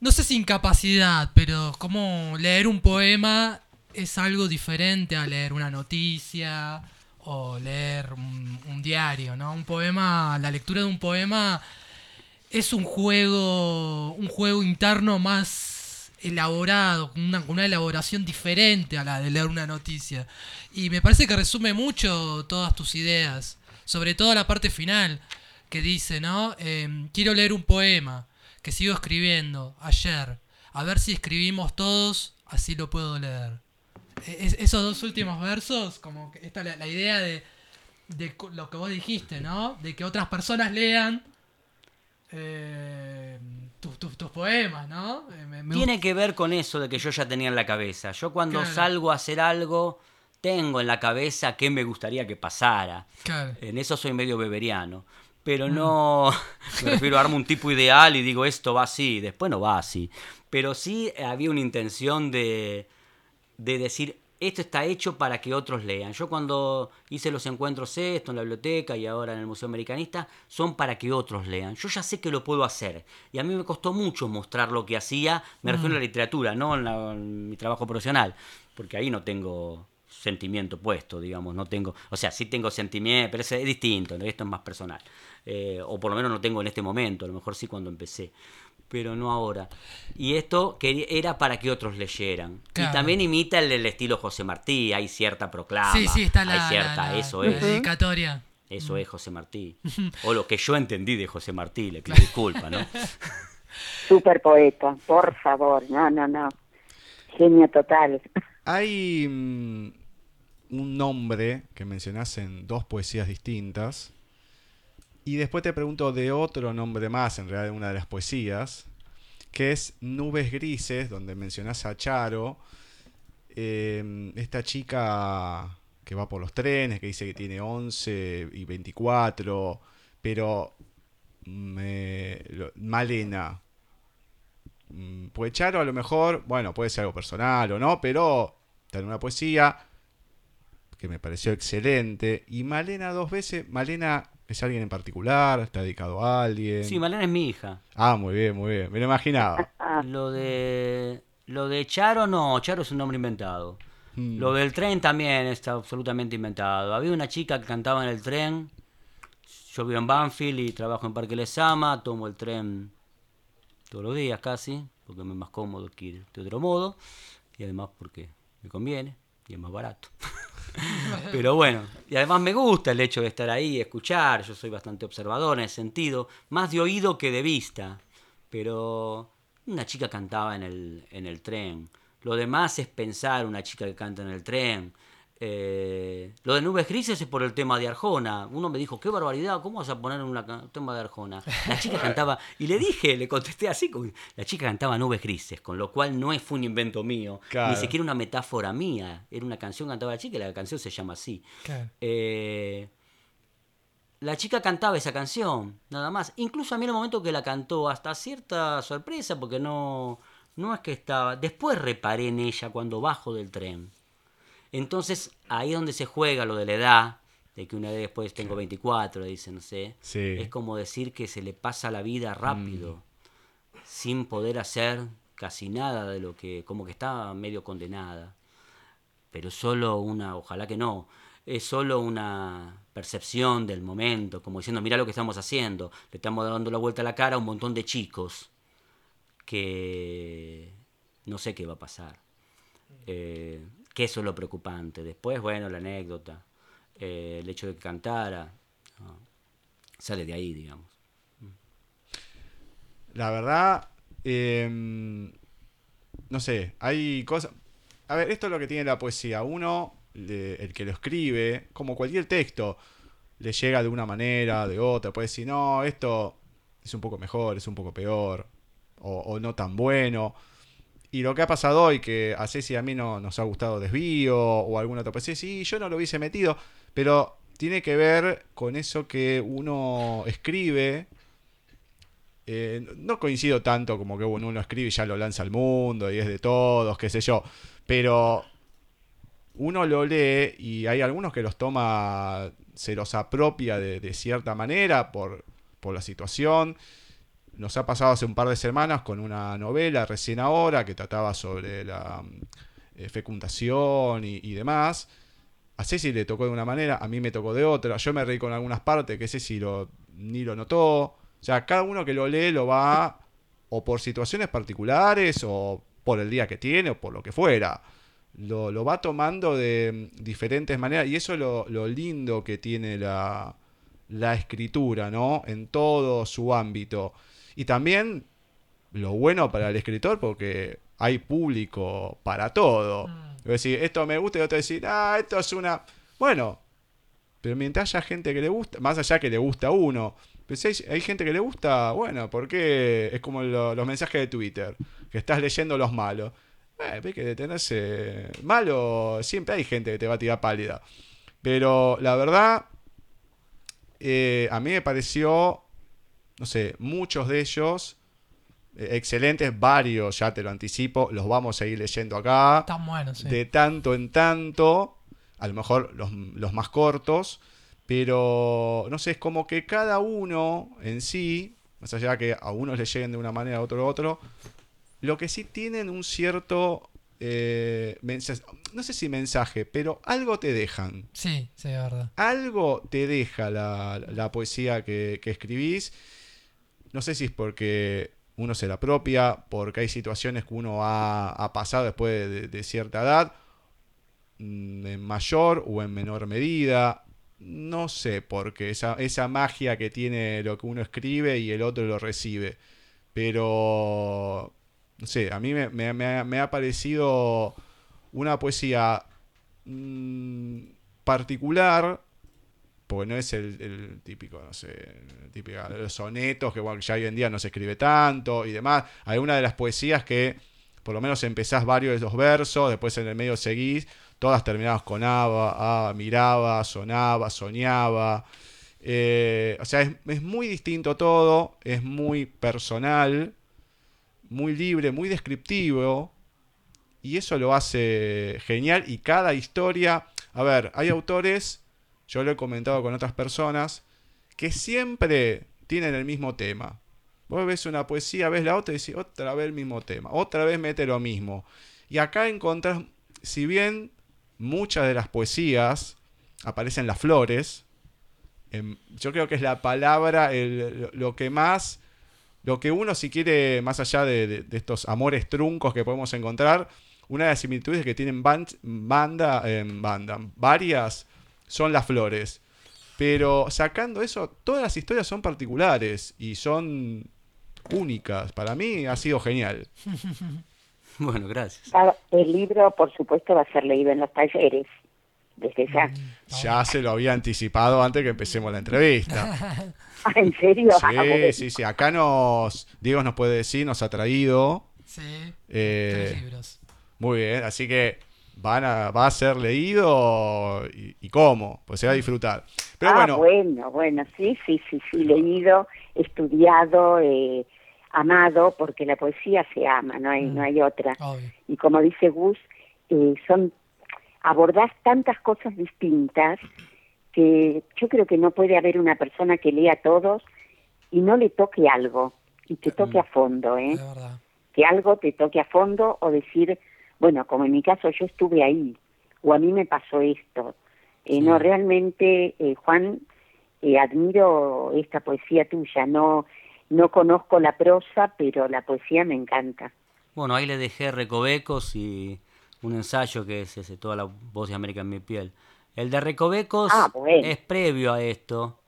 no sé si incapacidad, pero como leer un poema es algo diferente a leer una noticia o leer un diario, ¿no? Un poema, la lectura de un poema es un juego, un juego interno más elaborado, con una, elaboración diferente a la de leer una noticia. Y me parece que resume mucho todas tus ideas, sobre todo la parte final, que dice, ¿no? Em, quiero leer un poema que sigo escribiendo ayer, a ver si escribimos todos, así lo puedo leer. E- es- esos dos últimos versos, como esta la, la idea de, de lo que vos dijiste, ¿no? De que otras personas lean eh, tus, tus- tus poemas, ¿no? Eh, me- me Tiene que ver con eso de que yo ya tenía en la cabeza. Yo cuando Claro. salgo a hacer algo, tengo en la cabeza qué me gustaría que pasara. Claro. En eso soy medio beberiano. Pero Mm. no me refiero a armar un tipo ideal y digo esto va así, después no va así. Pero sí había una intención de, de decir esto está hecho para que otros lean. Yo cuando hice los encuentros esto en la biblioteca y ahora en el Museo Americanista, son para que otros lean. Yo ya sé que lo puedo hacer. Y a mí me costó mucho mostrar lo que hacía, me refiero a la literatura, no en, la- en mi trabajo profesional, porque ahí no tengo sentimiento puesto, digamos, no tengo, o sea, sí tengo sentimiento, pero es, es distinto, ¿no? esto es más personal, Eh, o por lo menos no tengo en este momento, a lo mejor sí cuando empecé, pero no ahora. Y esto quería- era para que otros leyeran. Claro. Y también imita el, el estilo José Martí, hay cierta proclama, Sí, sí, está la, hay cierta, la- eso la es. dedicatoria. Eso es José Martí. O lo que yo entendí de José Martí, le pido disculpas, ¿no? Super poeta, por favor. No, no, no. Genio total. Hay mm, un nombre que mencionás en dos poesías distintas. Y después te pregunto de otro nombre más, en realidad de una de las poesías, que es Nubes Grises, donde mencionás a Charo, eh, esta chica que va por los trenes, que dice que tiene 11 y 24, pero me, lo- Malena. Mm, Pues Charo a lo mejor, bueno, puede ser algo personal o no, pero está en una poesía que me pareció excelente. Y Malena dos veces, Malena es alguien en particular, está dedicado a alguien. Sí, Malena es mi hija. Ah, muy bien, muy bien, me lo imaginaba. Lo de lo de Charo no, Charo es un nombre inventado. Mm. Lo del tren también está absolutamente inventado. Había una chica que cantaba en el tren. Yo vivo en Banfield y trabajo en Parque Lesama, tomo el tren todos los días casi, porque me es más cómodo que ir de otro modo, y además porque me conviene y es más barato. Pero bueno, y además me gusta el hecho de estar ahí, escuchar, yo soy bastante observador en ese sentido, más de oído que de vista, pero una chica cantaba en el, en el tren, lo demás es pensar una chica que canta en el tren. Eh, lo de nubes grises es por el tema de Arjona. Uno me dijo, qué barbaridad, ¿cómo vas a poner un tema de Arjona? La chica cantaba, y le dije, le contesté así, la chica cantaba nubes grises, con lo cual no fue un invento mío, Claro. ni siquiera una metáfora mía. Era una canción que cantaba la chica y la canción se llama así. Claro. Eh, la chica cantaba esa canción, nada más. Incluso a mí en el momento que la cantó, hasta cierta sorpresa, porque no, no es que estaba. Después reparé en ella cuando bajo del tren. Entonces, ahí es donde se juega lo de la edad, de que una vez después tengo 24, dice, no sé. Sí. Es como decir que se le pasa la vida rápido, sin poder hacer casi nada de lo que, como que está medio condenada pero solo una, ojalá que no, es solo una percepción del momento, como diciendo, mira lo que estamos haciendo, le estamos dando la vuelta a la cara a un montón de chicos que no sé qué va a pasar. Eh, que eso es lo preocupante. Después, bueno, la anécdota, eh, el hecho de que cantara, sale de ahí, digamos. La verdad, em, no sé, hay cosas... A ver, esto es lo que tiene la poesía. Uno, el que lo escribe, como cualquier texto, le llega de una manera, de otra. Puede decir, no, esto es un poco mejor, es un poco peor, o, o no tan bueno. Y lo que ha pasado hoy, que a Ceci a mí no nos ha gustado Desvío o alguna otra poesía, sí, yo no lo hubiese metido, pero tiene que ver con eso que uno escribe. Eh, no coincido tanto como que bueno, uno escribe y ya lo lanza al mundo y es de todos, qué sé yo. Pero uno lo lee y hay algunos que los toma, se los apropia de, de cierta manera por, por la situación. Nos ha pasado hace un par de semanas con una novela recién ahora que trataba sobre la, eh, fecundación y, y demás. A Ceci le tocó de una manera, a mí me tocó de otra. Yo me reí con algunas partes que Ceci lo, ni lo notó. O sea, cada uno que lo lee lo va o por situaciones particulares o por el día que tiene o por lo que fuera. Lo, lo va tomando de mm, diferentes maneras y eso es lo, lo lindo que tiene la, la escritura, ¿no? En todo su ámbito. Y también lo bueno para el escritor porque hay público para todo. Mm. Es decir, esto me gusta y otro decir, ah, esto es una... Bueno, pero mientras haya gente que le gusta, más allá que le gusta a uno, pero si hay, hay gente que le gusta, bueno, porque es como lo- los mensajes de Twitter, que estás leyendo los malos. Eh, ves que detenerse malo, siempre hay gente que te va a tirar pálida. Pero la verdad, eh, a mí me pareció, no sé, muchos de ellos eh, excelentes, varios, ya te lo anticipo, los vamos a ir leyendo acá Tan bueno, sí. de tanto en tanto, a lo mejor los, los más cortos, pero no sé, es como que cada uno en sí, más allá que a unos le lleguen de una manera, a otro de otro, lo que sí tienen un cierto, eh, mensaje, no sé si mensaje, pero algo te dejan. Sí, sí, es verdad. Algo te deja la, la poesía que, que escribís. No sé si es porque uno se la apropia, porque hay situaciones que uno ha, pasado después de, cierta edad, mm, en mayor o en menor medida. No sé, porque esa, esa magia que tiene lo que uno escribe y el otro lo recibe. Pero, no sé, a mí me ha parecido una poesía mm, particular, porque no es el, típico, no sé, el típico, los sonetos que ya hoy en día no se escribe tanto y demás. Hay una de las poesías que por lo menos empezás varios de los versos, después en el medio seguís, todas terminadas con aba, ah, miraba, sonaba, soñaba. Eh, o sea, es muy distinto todo, es muy personal, muy libre, muy descriptivo. Y eso lo hace genial. Y cada historia. A ver, hay autores, yo lo he comentado con otras personas, que siempre tienen el mismo tema. Vos ves una poesía, ves la otra y decís, otra vez el mismo tema, otra vez mete lo mismo. Y acá encontrás, si bien muchas de las poesías aparecen las flores, em, yo creo que es la palabra, lo- que más, lo que uno si quiere, más allá de, estos amores truncos que podemos encontrar, una de las similitudes que tienen ban- banda, em, banda, varias, son las flores. Pero sacando eso, todas las historias son particulares y son únicas. Para mí ha sido genial. Bueno, gracias. Ah, El libro, por supuesto, va a ser leído en los talleres, desde ya. Ya se lo había anticipado antes que empecemos la entrevista. Ah, ¿En serio? Ah. Sí, sí, sí. Acá nos, Diego nos puede decir, nos ha traído. Sí, Eh, tres libros. muy bien, así que van a, va a ser leído y, y cómo, pues se va a disfrutar. Pero ah, bueno, bueno, bueno, sí, sí, sí, sí, leído, estudiado, eh, amado, porque la poesía se ama, no hay, Mm. no hay otra. Obvio. Y como dice Gus, eh, son abordás tantas cosas distintas que yo creo que no puede haber una persona que lea todos y no le toque algo y te toque a fondo, ¿eh? Que algo te toque a fondo o decir, bueno, como en mi caso yo estuve ahí o a mí me pasó esto. Eh, No, realmente, eh, Juan, eh, admiro esta poesía tuya. No, no conozco la prosa, pero la poesía me encanta. Bueno, ahí le dejé Recovecos y un ensayo que es ese, toda la voz de América en mi piel. El de Recovecos Ah, bueno. es previo a esto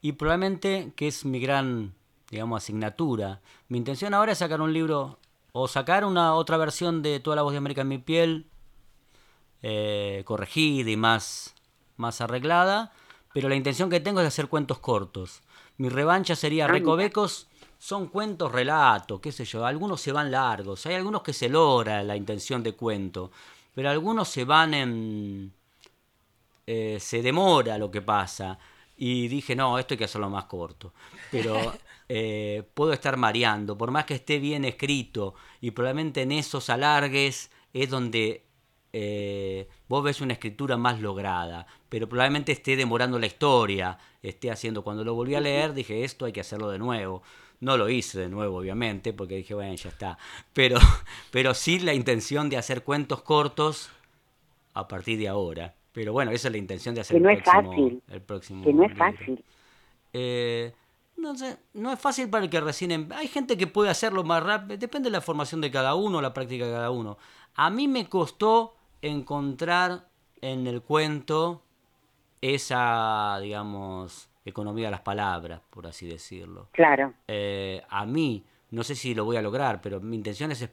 y probablemente que es mi gran, digamos, asignatura. Mi intención ahora es sacar un libro o sacar una otra versión de toda la voz de América en mi piel, eh, corregida y más, más arreglada, pero la intención que tengo es hacer cuentos cortos. Mi revancha sería Ah. Recovecos, son cuentos relatos, qué sé yo, algunos se van largos, hay algunos que se logra la intención de cuento, pero algunos se van en... eh, se demora lo que pasa. Y dije, no, esto hay que hacerlo más corto. Pero eh, puedo estar mareando, por más que esté bien escrito, y probablemente en esos alargues es donde eh, vos ves una escritura más lograda, pero probablemente esté demorando la historia, esté haciendo, cuando lo volví a leer dije, esto hay que hacerlo de nuevo. No lo hice de nuevo, obviamente, porque dije, bueno, ya está. Pero, pero sí la intención de hacer cuentos cortos a partir de ahora. Pero bueno, esa es la intención de hacer Que no el, es próximo, fácil. el próximo Que no es libro. fácil. Eh, no sé, no es fácil para el que recién... em- Hay gente que puede hacerlo más rápido, depende de la formación de cada uno, la práctica de cada uno. A mí me costó encontrar en el cuento esa, digamos, economía de las palabras, por así decirlo. Claro. Eh, a mí, no sé si lo voy a lograr, pero mi intención es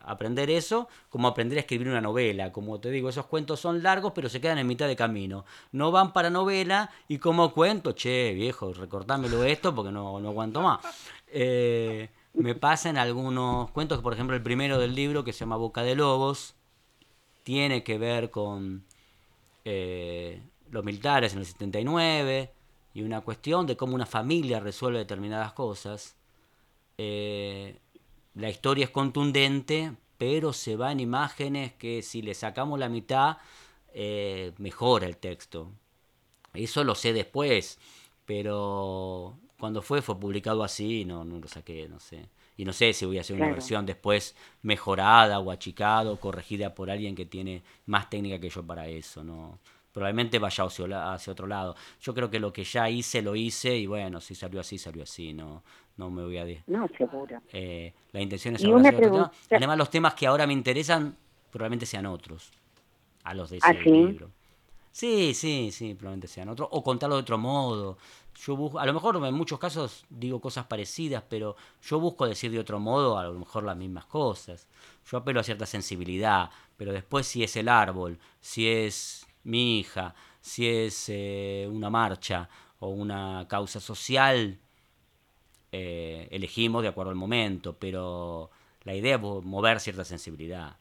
aprender eso, como aprender a escribir una novela. Como te digo, esos cuentos son largos, pero se quedan en mitad de camino. No van para novela y como cuento, che, viejo, recortámelo esto porque no, no aguanto más. Eh, me pasa en algunos cuentos, por ejemplo el primero del libro, que se llama Boca de Lobos, tiene que ver con eh, los militares en el 79 y una cuestión de cómo una familia resuelve determinadas cosas. Eh, la historia es contundente, pero se va en imágenes que si le sacamos la mitad, eh, mejora el texto. Eso lo sé después, pero cuando fue, fue publicado así, no, no lo saqué, no sé. Y no sé si voy a hacer una versión después mejorada o achicada o corregida por alguien que tiene más técnica que yo para eso, ¿no? Probablemente vaya hacia, hacia otro lado. Yo creo que lo que ya hice, lo hice y bueno, si salió así, salió así, no, no me voy a... No, seguro. eh, la intención es Y ahora hacer otro tema. Además, los temas que ahora me interesan probablemente sean otros a los de ese ¿Ah, sí? libro. Sí, sí, sí, probablemente sean otros. O contarlo de otro modo. Yo busco, a lo mejor en muchos casos digo cosas parecidas, pero yo busco decir de otro modo a lo mejor las mismas cosas. Yo apelo a cierta sensibilidad, pero después si es el árbol, si es mi hija, si es eh, una marcha o una causa social, eh, elegimos de acuerdo al momento, pero la idea es mo- mover cierta sensibilidad.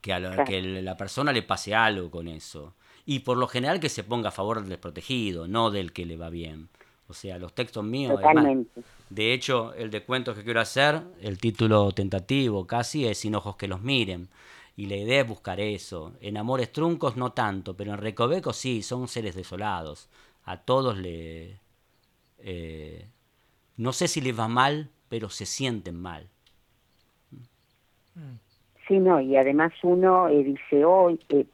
Que a lo- Claro. que la persona le pase algo con eso. Y por lo general que se ponga a favor del desprotegido, no del que le va bien. O sea, los textos míos... además, de hecho, el de cuentos que quiero hacer, el título tentativo casi es Sin ojos que los miren. Y la idea es buscar eso. En Amores Truncos no tanto, pero en Recoveco sí, son seres desolados. A todos le... eh, no sé si les va mal, pero se sienten mal. Sí, no, y además uno eh, dice hoy, eh,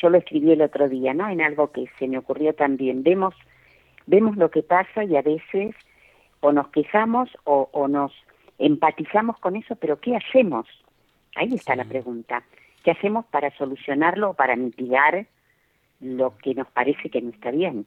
yo lo escribí el otro día, ¿no? En algo que se me ocurrió también. Vemos, vemos lo que pasa y a veces o nos quejamos o, o nos empatizamos con eso, pero ¿qué hacemos? Ahí está la pregunta. ¿Qué hacemos para solucionarlo o para mitigar lo que nos parece que no está bien?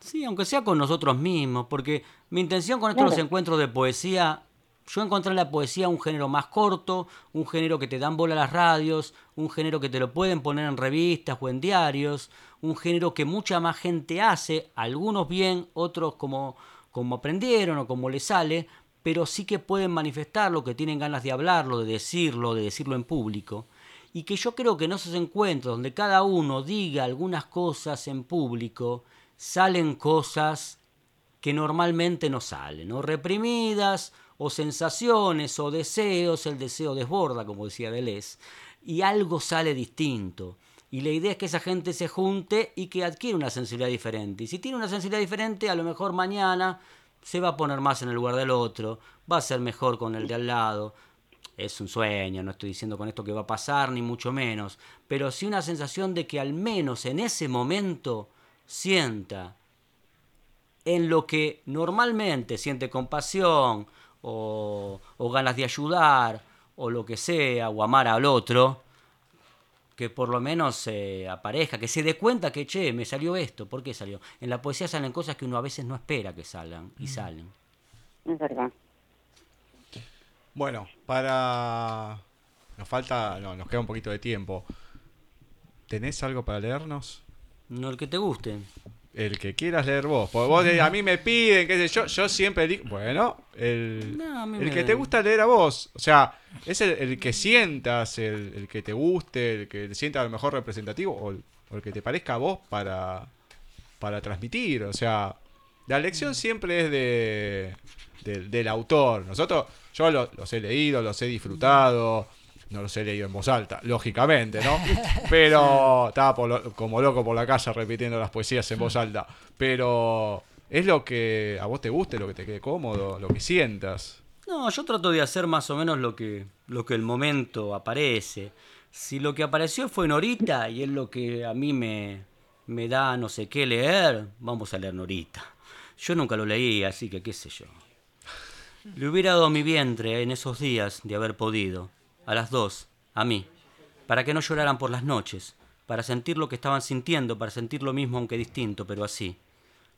Sí, aunque sea con nosotros mismos, porque mi intención con estos Claro. encuentros de poesía, yo encontré en la poesía un género más corto, un género que te dan bola a las radios, un género que te lo pueden poner en revistas o en diarios, un género que mucha más gente hace, algunos bien, otros como, como aprendieron o como les sale, pero sí que pueden manifestarlo, que tienen ganas de hablarlo, de decirlo, de decirlo en público. Y que yo creo que en esos encuentros donde cada uno diga algunas cosas en público, salen cosas que normalmente no salen, o reprimidas, o sensaciones, o deseos, el deseo desborda, como decía Deleuze, y algo sale distinto. Y la idea es que esa gente se junte y que adquiera una sensibilidad diferente. Y si tiene una sensibilidad diferente, a lo mejor mañana se va a poner más en el lugar del otro, va a ser mejor con el de al lado. Es un sueño, no estoy diciendo con esto que va a pasar, ni mucho menos, pero sí una sensación de que al menos en ese momento sienta en lo que normalmente siente compasión o, o ganas de ayudar o lo que sea, o amar al otro, que por lo menos eh, aparezca, que se dé cuenta que, che, me salió esto, ¿por qué salió? En la poesía salen cosas que uno a veces no espera que salgan, y salen. Es verdad. Bueno, para... Nos falta... No, nos queda un poquito de tiempo. ¿Tenés algo para leernos? No el que te guste. El que quieras leer vos. Porque vos a mí me piden, qué sé yo. Yo siempre digo... Bueno, el, No, a mí el me- que te gusta leer a vos. O sea, es el, el que sientas, el, el que te guste, el que te sienta a lo mejor representativo o el, o el que te parezca a vos para, para transmitir. O sea, la lección siempre es de, del- del autor. Nosotros, yo lo- los he leído, los he disfrutado. No los he leído en voz alta, lógicamente, ¿no? Pero estaba por como loco por la casa repitiendo las poesías en voz alta. Pero es lo que a vos te guste, lo que te quede cómodo, lo que sientas. No, yo trato de hacer más o menos lo que, lo que el momento aparece. Si lo que apareció fue Norita y es lo que a mí me, me da no sé qué leer, vamos a leer Norita. Yo nunca lo leí, así que qué sé yo. Le hubiera dado mi vientre en esos días de haber podido, a las dos, a mí, para que no lloraran por las noches, para sentir lo que estaban sintiendo, para sentir lo mismo aunque distinto, pero así.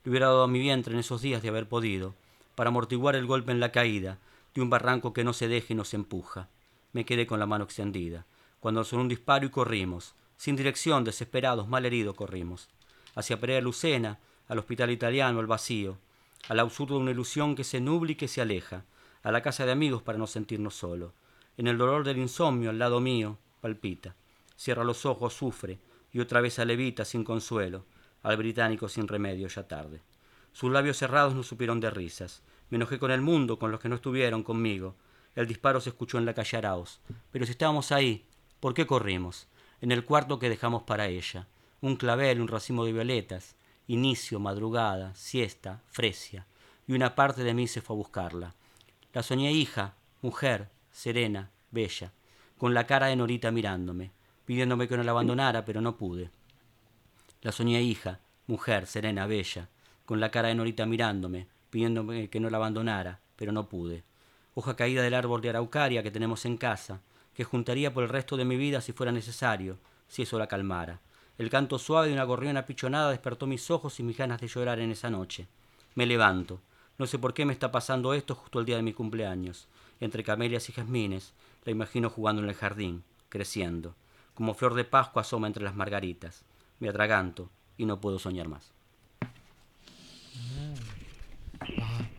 Le hubiera dado a mi vientre en esos días de haber podido, para amortiguar el golpe en la caída, de un barranco que no se deja y nos empuja. Me quedé con la mano extendida, cuando sonó un disparo y corrimos, sin dirección, desesperados, mal heridos corrimos, hacia Perea Lucena, al hospital italiano, al vacío, al absurdo de una ilusión que se nubla y que se aleja, a la casa de amigos para no sentirnos solos. En el dolor del insomnio, al lado mío, palpita. Cierra los ojos, sufre, y otra vez a Levita sin consuelo, al británico sin remedio, ya tarde. Sus labios cerrados no supieron de risas. Me enojé con el mundo, con los que no estuvieron conmigo. El disparo se escuchó en la calle Arauz. Pero si estábamos ahí, ¿por qué corrimos? En el cuarto que dejamos para ella. Un clavel, un racimo de violetas. Inicio, madrugada, siesta, fresia. Y una parte de mí se fue a buscarla. La soñé hija, mujer, serena, bella, con la cara de Norita mirándome, pidiéndome que no la abandonara, pero no pude. La soñé hija, mujer, serena, bella, con la cara de Norita mirándome, pidiéndome que no la abandonara, pero no pude. Hoja caída del árbol de araucaria que tenemos en casa, que juntaría por el resto de mi vida si fuera necesario, si eso la calmara. El canto suave de una gorriona pichonada despertó mis ojos y mis ganas de llorar en esa noche. Me levanto. No sé por qué me está pasando esto justo el día de mi cumpleaños. Entre camelias y jazmines, la imagino jugando en el jardín, creciendo. Como flor de Pascua asoma entre las margaritas. Me atraganto y no puedo soñar más.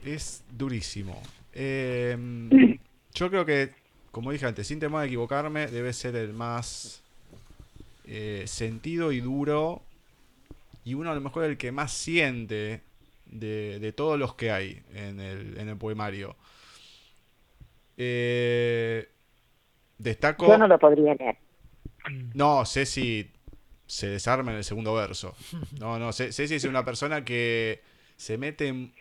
Es durísimo. Eh, yo creo que, como dije antes, sin temor a equivocarme, debe ser el más eh, sentido y duro. Y uno a lo mejor el que más siente de, de todos los que hay en el, en el poemario. Eh, destaco. Yo no lo podría leer. No, Ceci se desarma en el segundo verso. No, no, Ce- Ceci es una persona que se mete, en-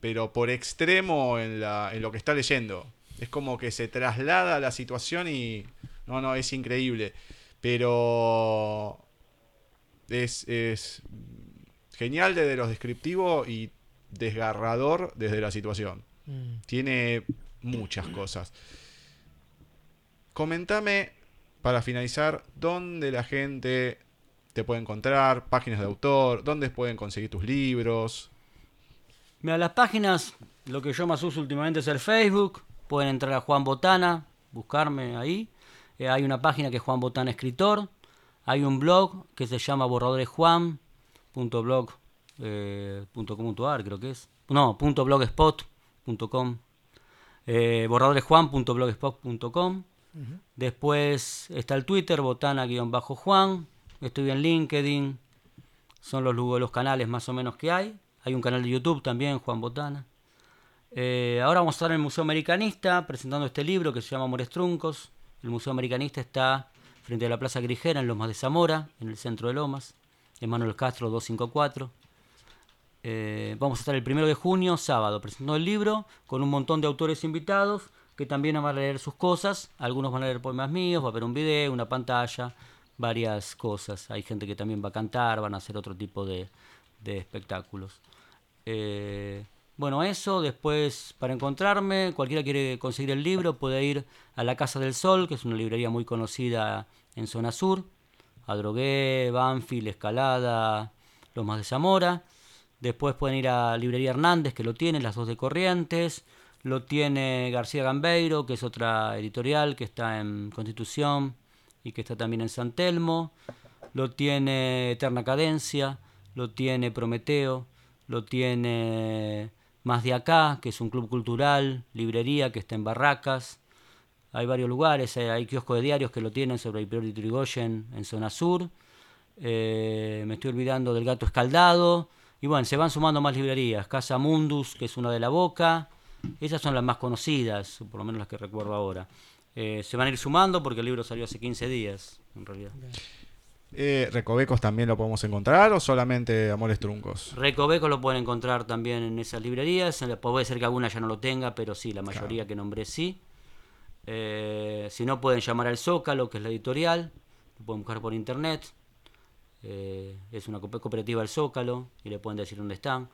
pero por extremo en, la, en lo que está leyendo. Es como que se traslada a la situación y... No, no, es increíble. Pero... Es, es genial desde lo descriptivo y desgarrador desde la situación. Mm. Tiene muchas cosas. Comentame, para finalizar, dónde la gente te puede encontrar, páginas de autor, dónde pueden conseguir tus libros. Mira, las páginas, lo que yo más uso últimamente es el Facebook. Pueden entrar a Juan Botana, buscarme ahí. Eh, hay una página que es Juan Botana Escritor. Hay un blog que se llama borradoresjuan.blog.com.ar, creo que es. No, punto .blogspot.com. Eh, borradoresjuan.blogspot.com. Después está el Twitter, botana-juan. Estoy en LinkedIn. Son los, los canales más o menos que hay. Hay un canal de YouTube también, Juan Botana. Eh, ahora vamos a estar en el Museo Americanista presentando este libro que se llama Amores Truncos. El Museo Americanista está frente a la Plaza Grijera en Lomas de Zamora, en el centro de Lomas, en Manuel Castro 254. Eh, vamos a estar el primero de junio, sábado, presentando el libro con un montón de autores invitados que también van a leer sus cosas. Algunos van a leer poemas míos, va a haber un video, una pantalla, varias cosas. Hay gente que también va a cantar, van a hacer otro tipo de, espectáculos. Eh, bueno, eso. Después, para encontrarme, cualquiera quiere conseguir el libro, puede ir a la Casa del Sol, que es una librería muy conocida en zona sur. A Drogué, Banfield, Escalada, Lomas de Zamora. Después pueden ir a Librería Hernández, que lo tiene, las dos de Corrientes. Lo tiene García Gambeiro, que es otra editorial que está en Constitución y que está también en San Telmo. Lo tiene Eterna Cadencia, lo tiene Prometeo, lo tiene Más de Acá, que es un club cultural, librería que está en Barracas. Hay varios lugares, hay kioscos de diarios que lo tienen sobre el Prior de Trigoyen en zona sur. Eh, me estoy olvidando del Gato Escaldado. Y bueno, se van sumando más librerías. Casa Mundus, que es una de la Boca. Esas son las más conocidas, por lo menos las que recuerdo ahora. Eh, se van a ir sumando porque el libro salió hace 15 días, en realidad. Eh, ¿Recovecos también lo podemos encontrar o solamente Amores Truncos? Recovecos lo pueden encontrar también en esas librerías. Puede ser que alguna ya no lo tenga, pero sí, la mayoría que nombré sí. Eh, si no, pueden llamar al Zócalo, que es la editorial. Lo pueden buscar por internet. Eh, es una cooperativa del Zócalo y le pueden decir dónde están.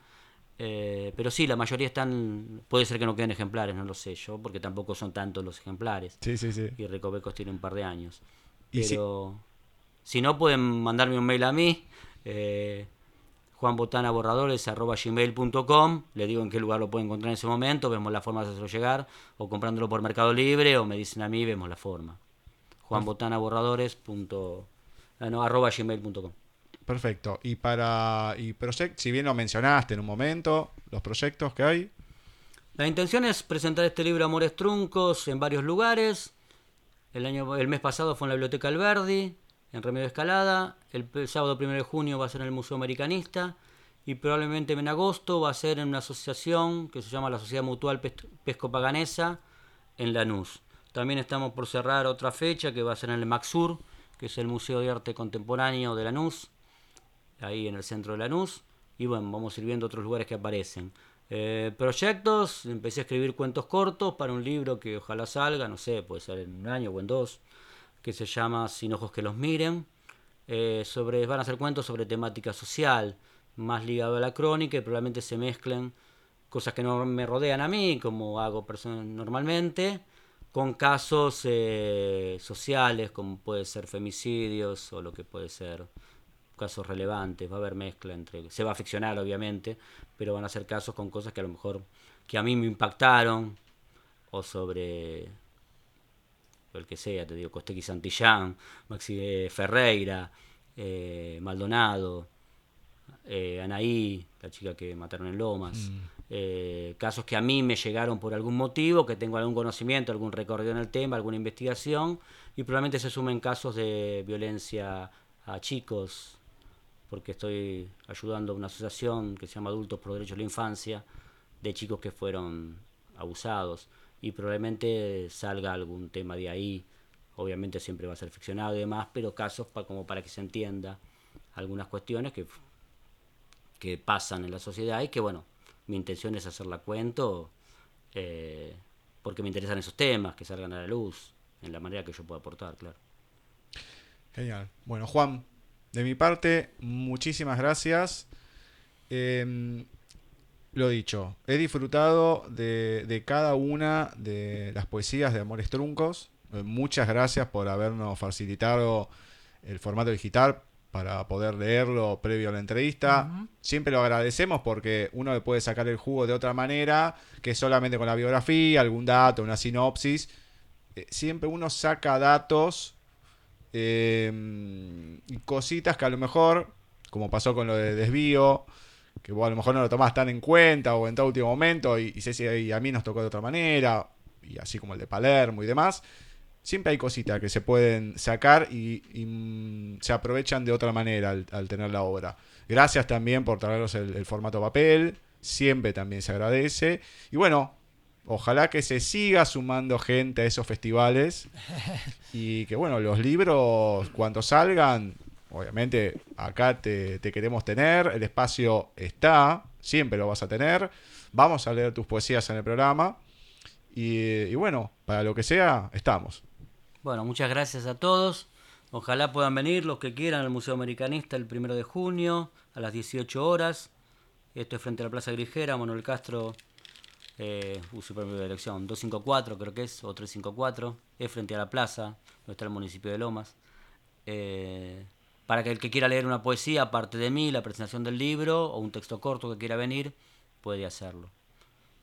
Eh, pero sí, la mayoría están. Puede ser que no queden ejemplares, no lo sé yo, porque tampoco son tantos los ejemplares. Sí, sí, sí. Y Recovecos tiene un par de años. Pero si... no, pueden mandarme un mail a mí. Eh, juanbotanaborradores.gmail.com Le digo en qué lugar lo pueden encontrar en ese momento, vemos la forma de hacerlo llegar, o comprándolo por Mercado Libre, o me dicen a mí, vemos la forma. juanbotanaborradores. Ah, no, arroba gmail.com. Perfecto. Y para y si bien lo mencionaste en un momento, los proyectos que hay. La intención es presentar este libro Amores Truncos en varios lugares. El, año, el mes pasado fue en la Biblioteca Alberdi, en Remedio Escalada. El, sábado 1 de junio va a ser en el Museo Americanista. Y probablemente en agosto va a ser en una asociación que se llama la Sociedad Mutual Pesco Paganesa en Lanús. También estamos por cerrar otra fecha que va a ser en el Maxur, que es el Museo de Arte Contemporáneo de Lanús, ahí en el centro de Lanús. Y bueno, vamos a ir viendo otros lugares que aparecen. Eh, proyectos, empecé a escribir cuentos cortos para un libro que ojalá salga, no sé, puede ser en un año o en dos, que se llama Sin ojos que los miren. Eh, sobre, van a ser cuentos sobre temática social, más ligado a la crónica y probablemente se mezclen cosas que no me rodean a mí, como hago normalmente, con casos eh, sociales, como puede ser femicidios o lo que puede ser casos relevantes. Va a haber mezcla entre. Se va a ficcionar, obviamente, pero van a ser casos con cosas que a lo mejor que a mí me impactaron o sobre el que sea, te digo, Costequi Santillán, Maxi eh, Ferreira, eh, Maldonado, Anaí, la chica que mataron en Lomas. Mm. Eh, casos que a mí me llegaron por algún motivo, que tengo algún conocimiento, algún recorrido en el tema, alguna investigación, y probablemente se sumen casos de violencia a chicos, porque estoy ayudando a una asociación que se llama Adultos por Derechos de la Infancia, de chicos que fueron abusados, y probablemente salga algún tema de ahí, obviamente siempre va a ser ficcionado y demás, pero casos como para que se entienda algunas cuestiones que, que pasan en la sociedad y que bueno, mi intención es hacerla cuento eh, porque me interesan esos temas, que salgan a la luz, en la manera que yo pueda aportar, claro. Genial. Bueno, Juan, de mi parte, muchísimas gracias. Em, lo dicho, he disfrutado de, cada una de las poesías de Amores Truncos. Eh, muchas gracias por habernos facilitado el formato digital para poder leerlo previo a la entrevista. Siempre lo agradecemos porque uno le puede sacar el jugo de otra manera, que solamente con la biografía, algún dato, una sinopsis. Eh, siempre uno saca datos eh, y cositas que a lo mejor, como pasó con lo de desvío, que vos a lo mejor no lo tomás tan en cuenta o en todo último momento y, y, y a mí nos tocó de otra manera, y así como el de Palermo y demás siempre hay cositas que se pueden sacar y, mm, se aprovechan de otra manera al, tener la obra. Gracias también por traernos el, formato papel, siempre también se agradece. Y bueno, ojalá que se siga sumando gente a esos festivales y que bueno, los libros cuando salgan, obviamente acá te, queremos tener, el espacio está, siempre lo vas a tener, vamos a leer tus poesías en el programa y bueno, para lo que sea, estamos. Bueno, muchas gracias a todos. Ojalá puedan venir los que quieran al Museo Americanista el primero de junio a las 18 horas. Esto es frente a la Plaza Grigera, Manuel Castro, eh, uso de elección, 254 creo que es, o 354. Es frente a la plaza, donde está el municipio de Lomas. Eh, para que el que quiera leer una poesía, aparte de mí, la presentación del libro, o un texto corto que quiera venir, puede hacerlo.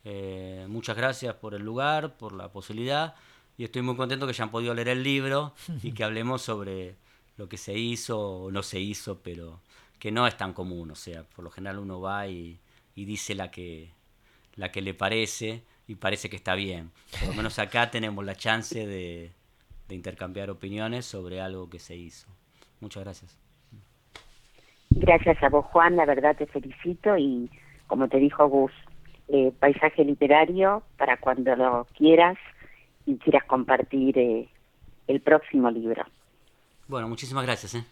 Eh, muchas gracias por el lugar, por la posibilidad y estoy muy contento que hayan podido leer el libro y que hablemos sobre lo que se hizo o no se hizo, pero que no es tan común, o sea, por lo general uno va y, dice la que, la que le parece y parece que está bien. Por lo menos acá tenemos la chance de, intercambiar opiniones sobre algo que se hizo. Muchas gracias. Gracias a vos, Juan, la verdad te felicito y como te dijo Gus, eh, paisaje literario para cuando lo quieras y quieras compartir eh, el próximo libro. Bueno, muchísimas gracias. ¿eh?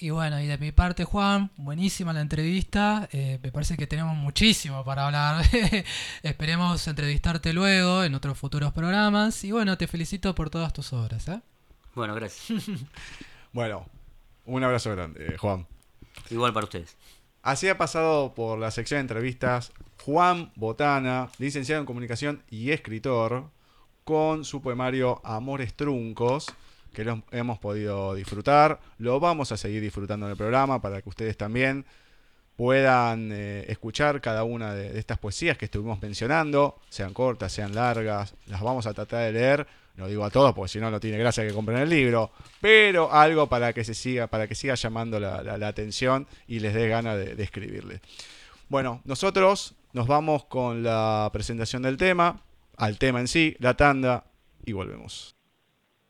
Y bueno, y de mi parte, Juan, buenísima la entrevista. Eh, me parece que tenemos muchísimo para hablar. Esperemos entrevistarte luego en otros futuros programas. Y bueno, te felicito por todas tus obras. ¿eh? Bueno, gracias. Bueno, un abrazo grande, eh, Juan. Igual para ustedes. Así ha pasado por la sección de entrevistas Juan Botana, licenciado en comunicación y escritor, con su poemario Amores Truncos, que lo hemos podido disfrutar. Lo vamos a seguir disfrutando en el programa para que ustedes también puedan eh, escuchar cada una de, estas poesías que estuvimos mencionando, sean cortas, sean largas, las vamos a tratar de leer no digo a todos porque si no no tiene gracia que compren el libro, pero algo para que se siga, para que siga llamando la, atención y les dé ganas de escribirle. Bueno, nosotros nos vamos con la presentación del tema, al tema en sí, la tanda, y volvemos.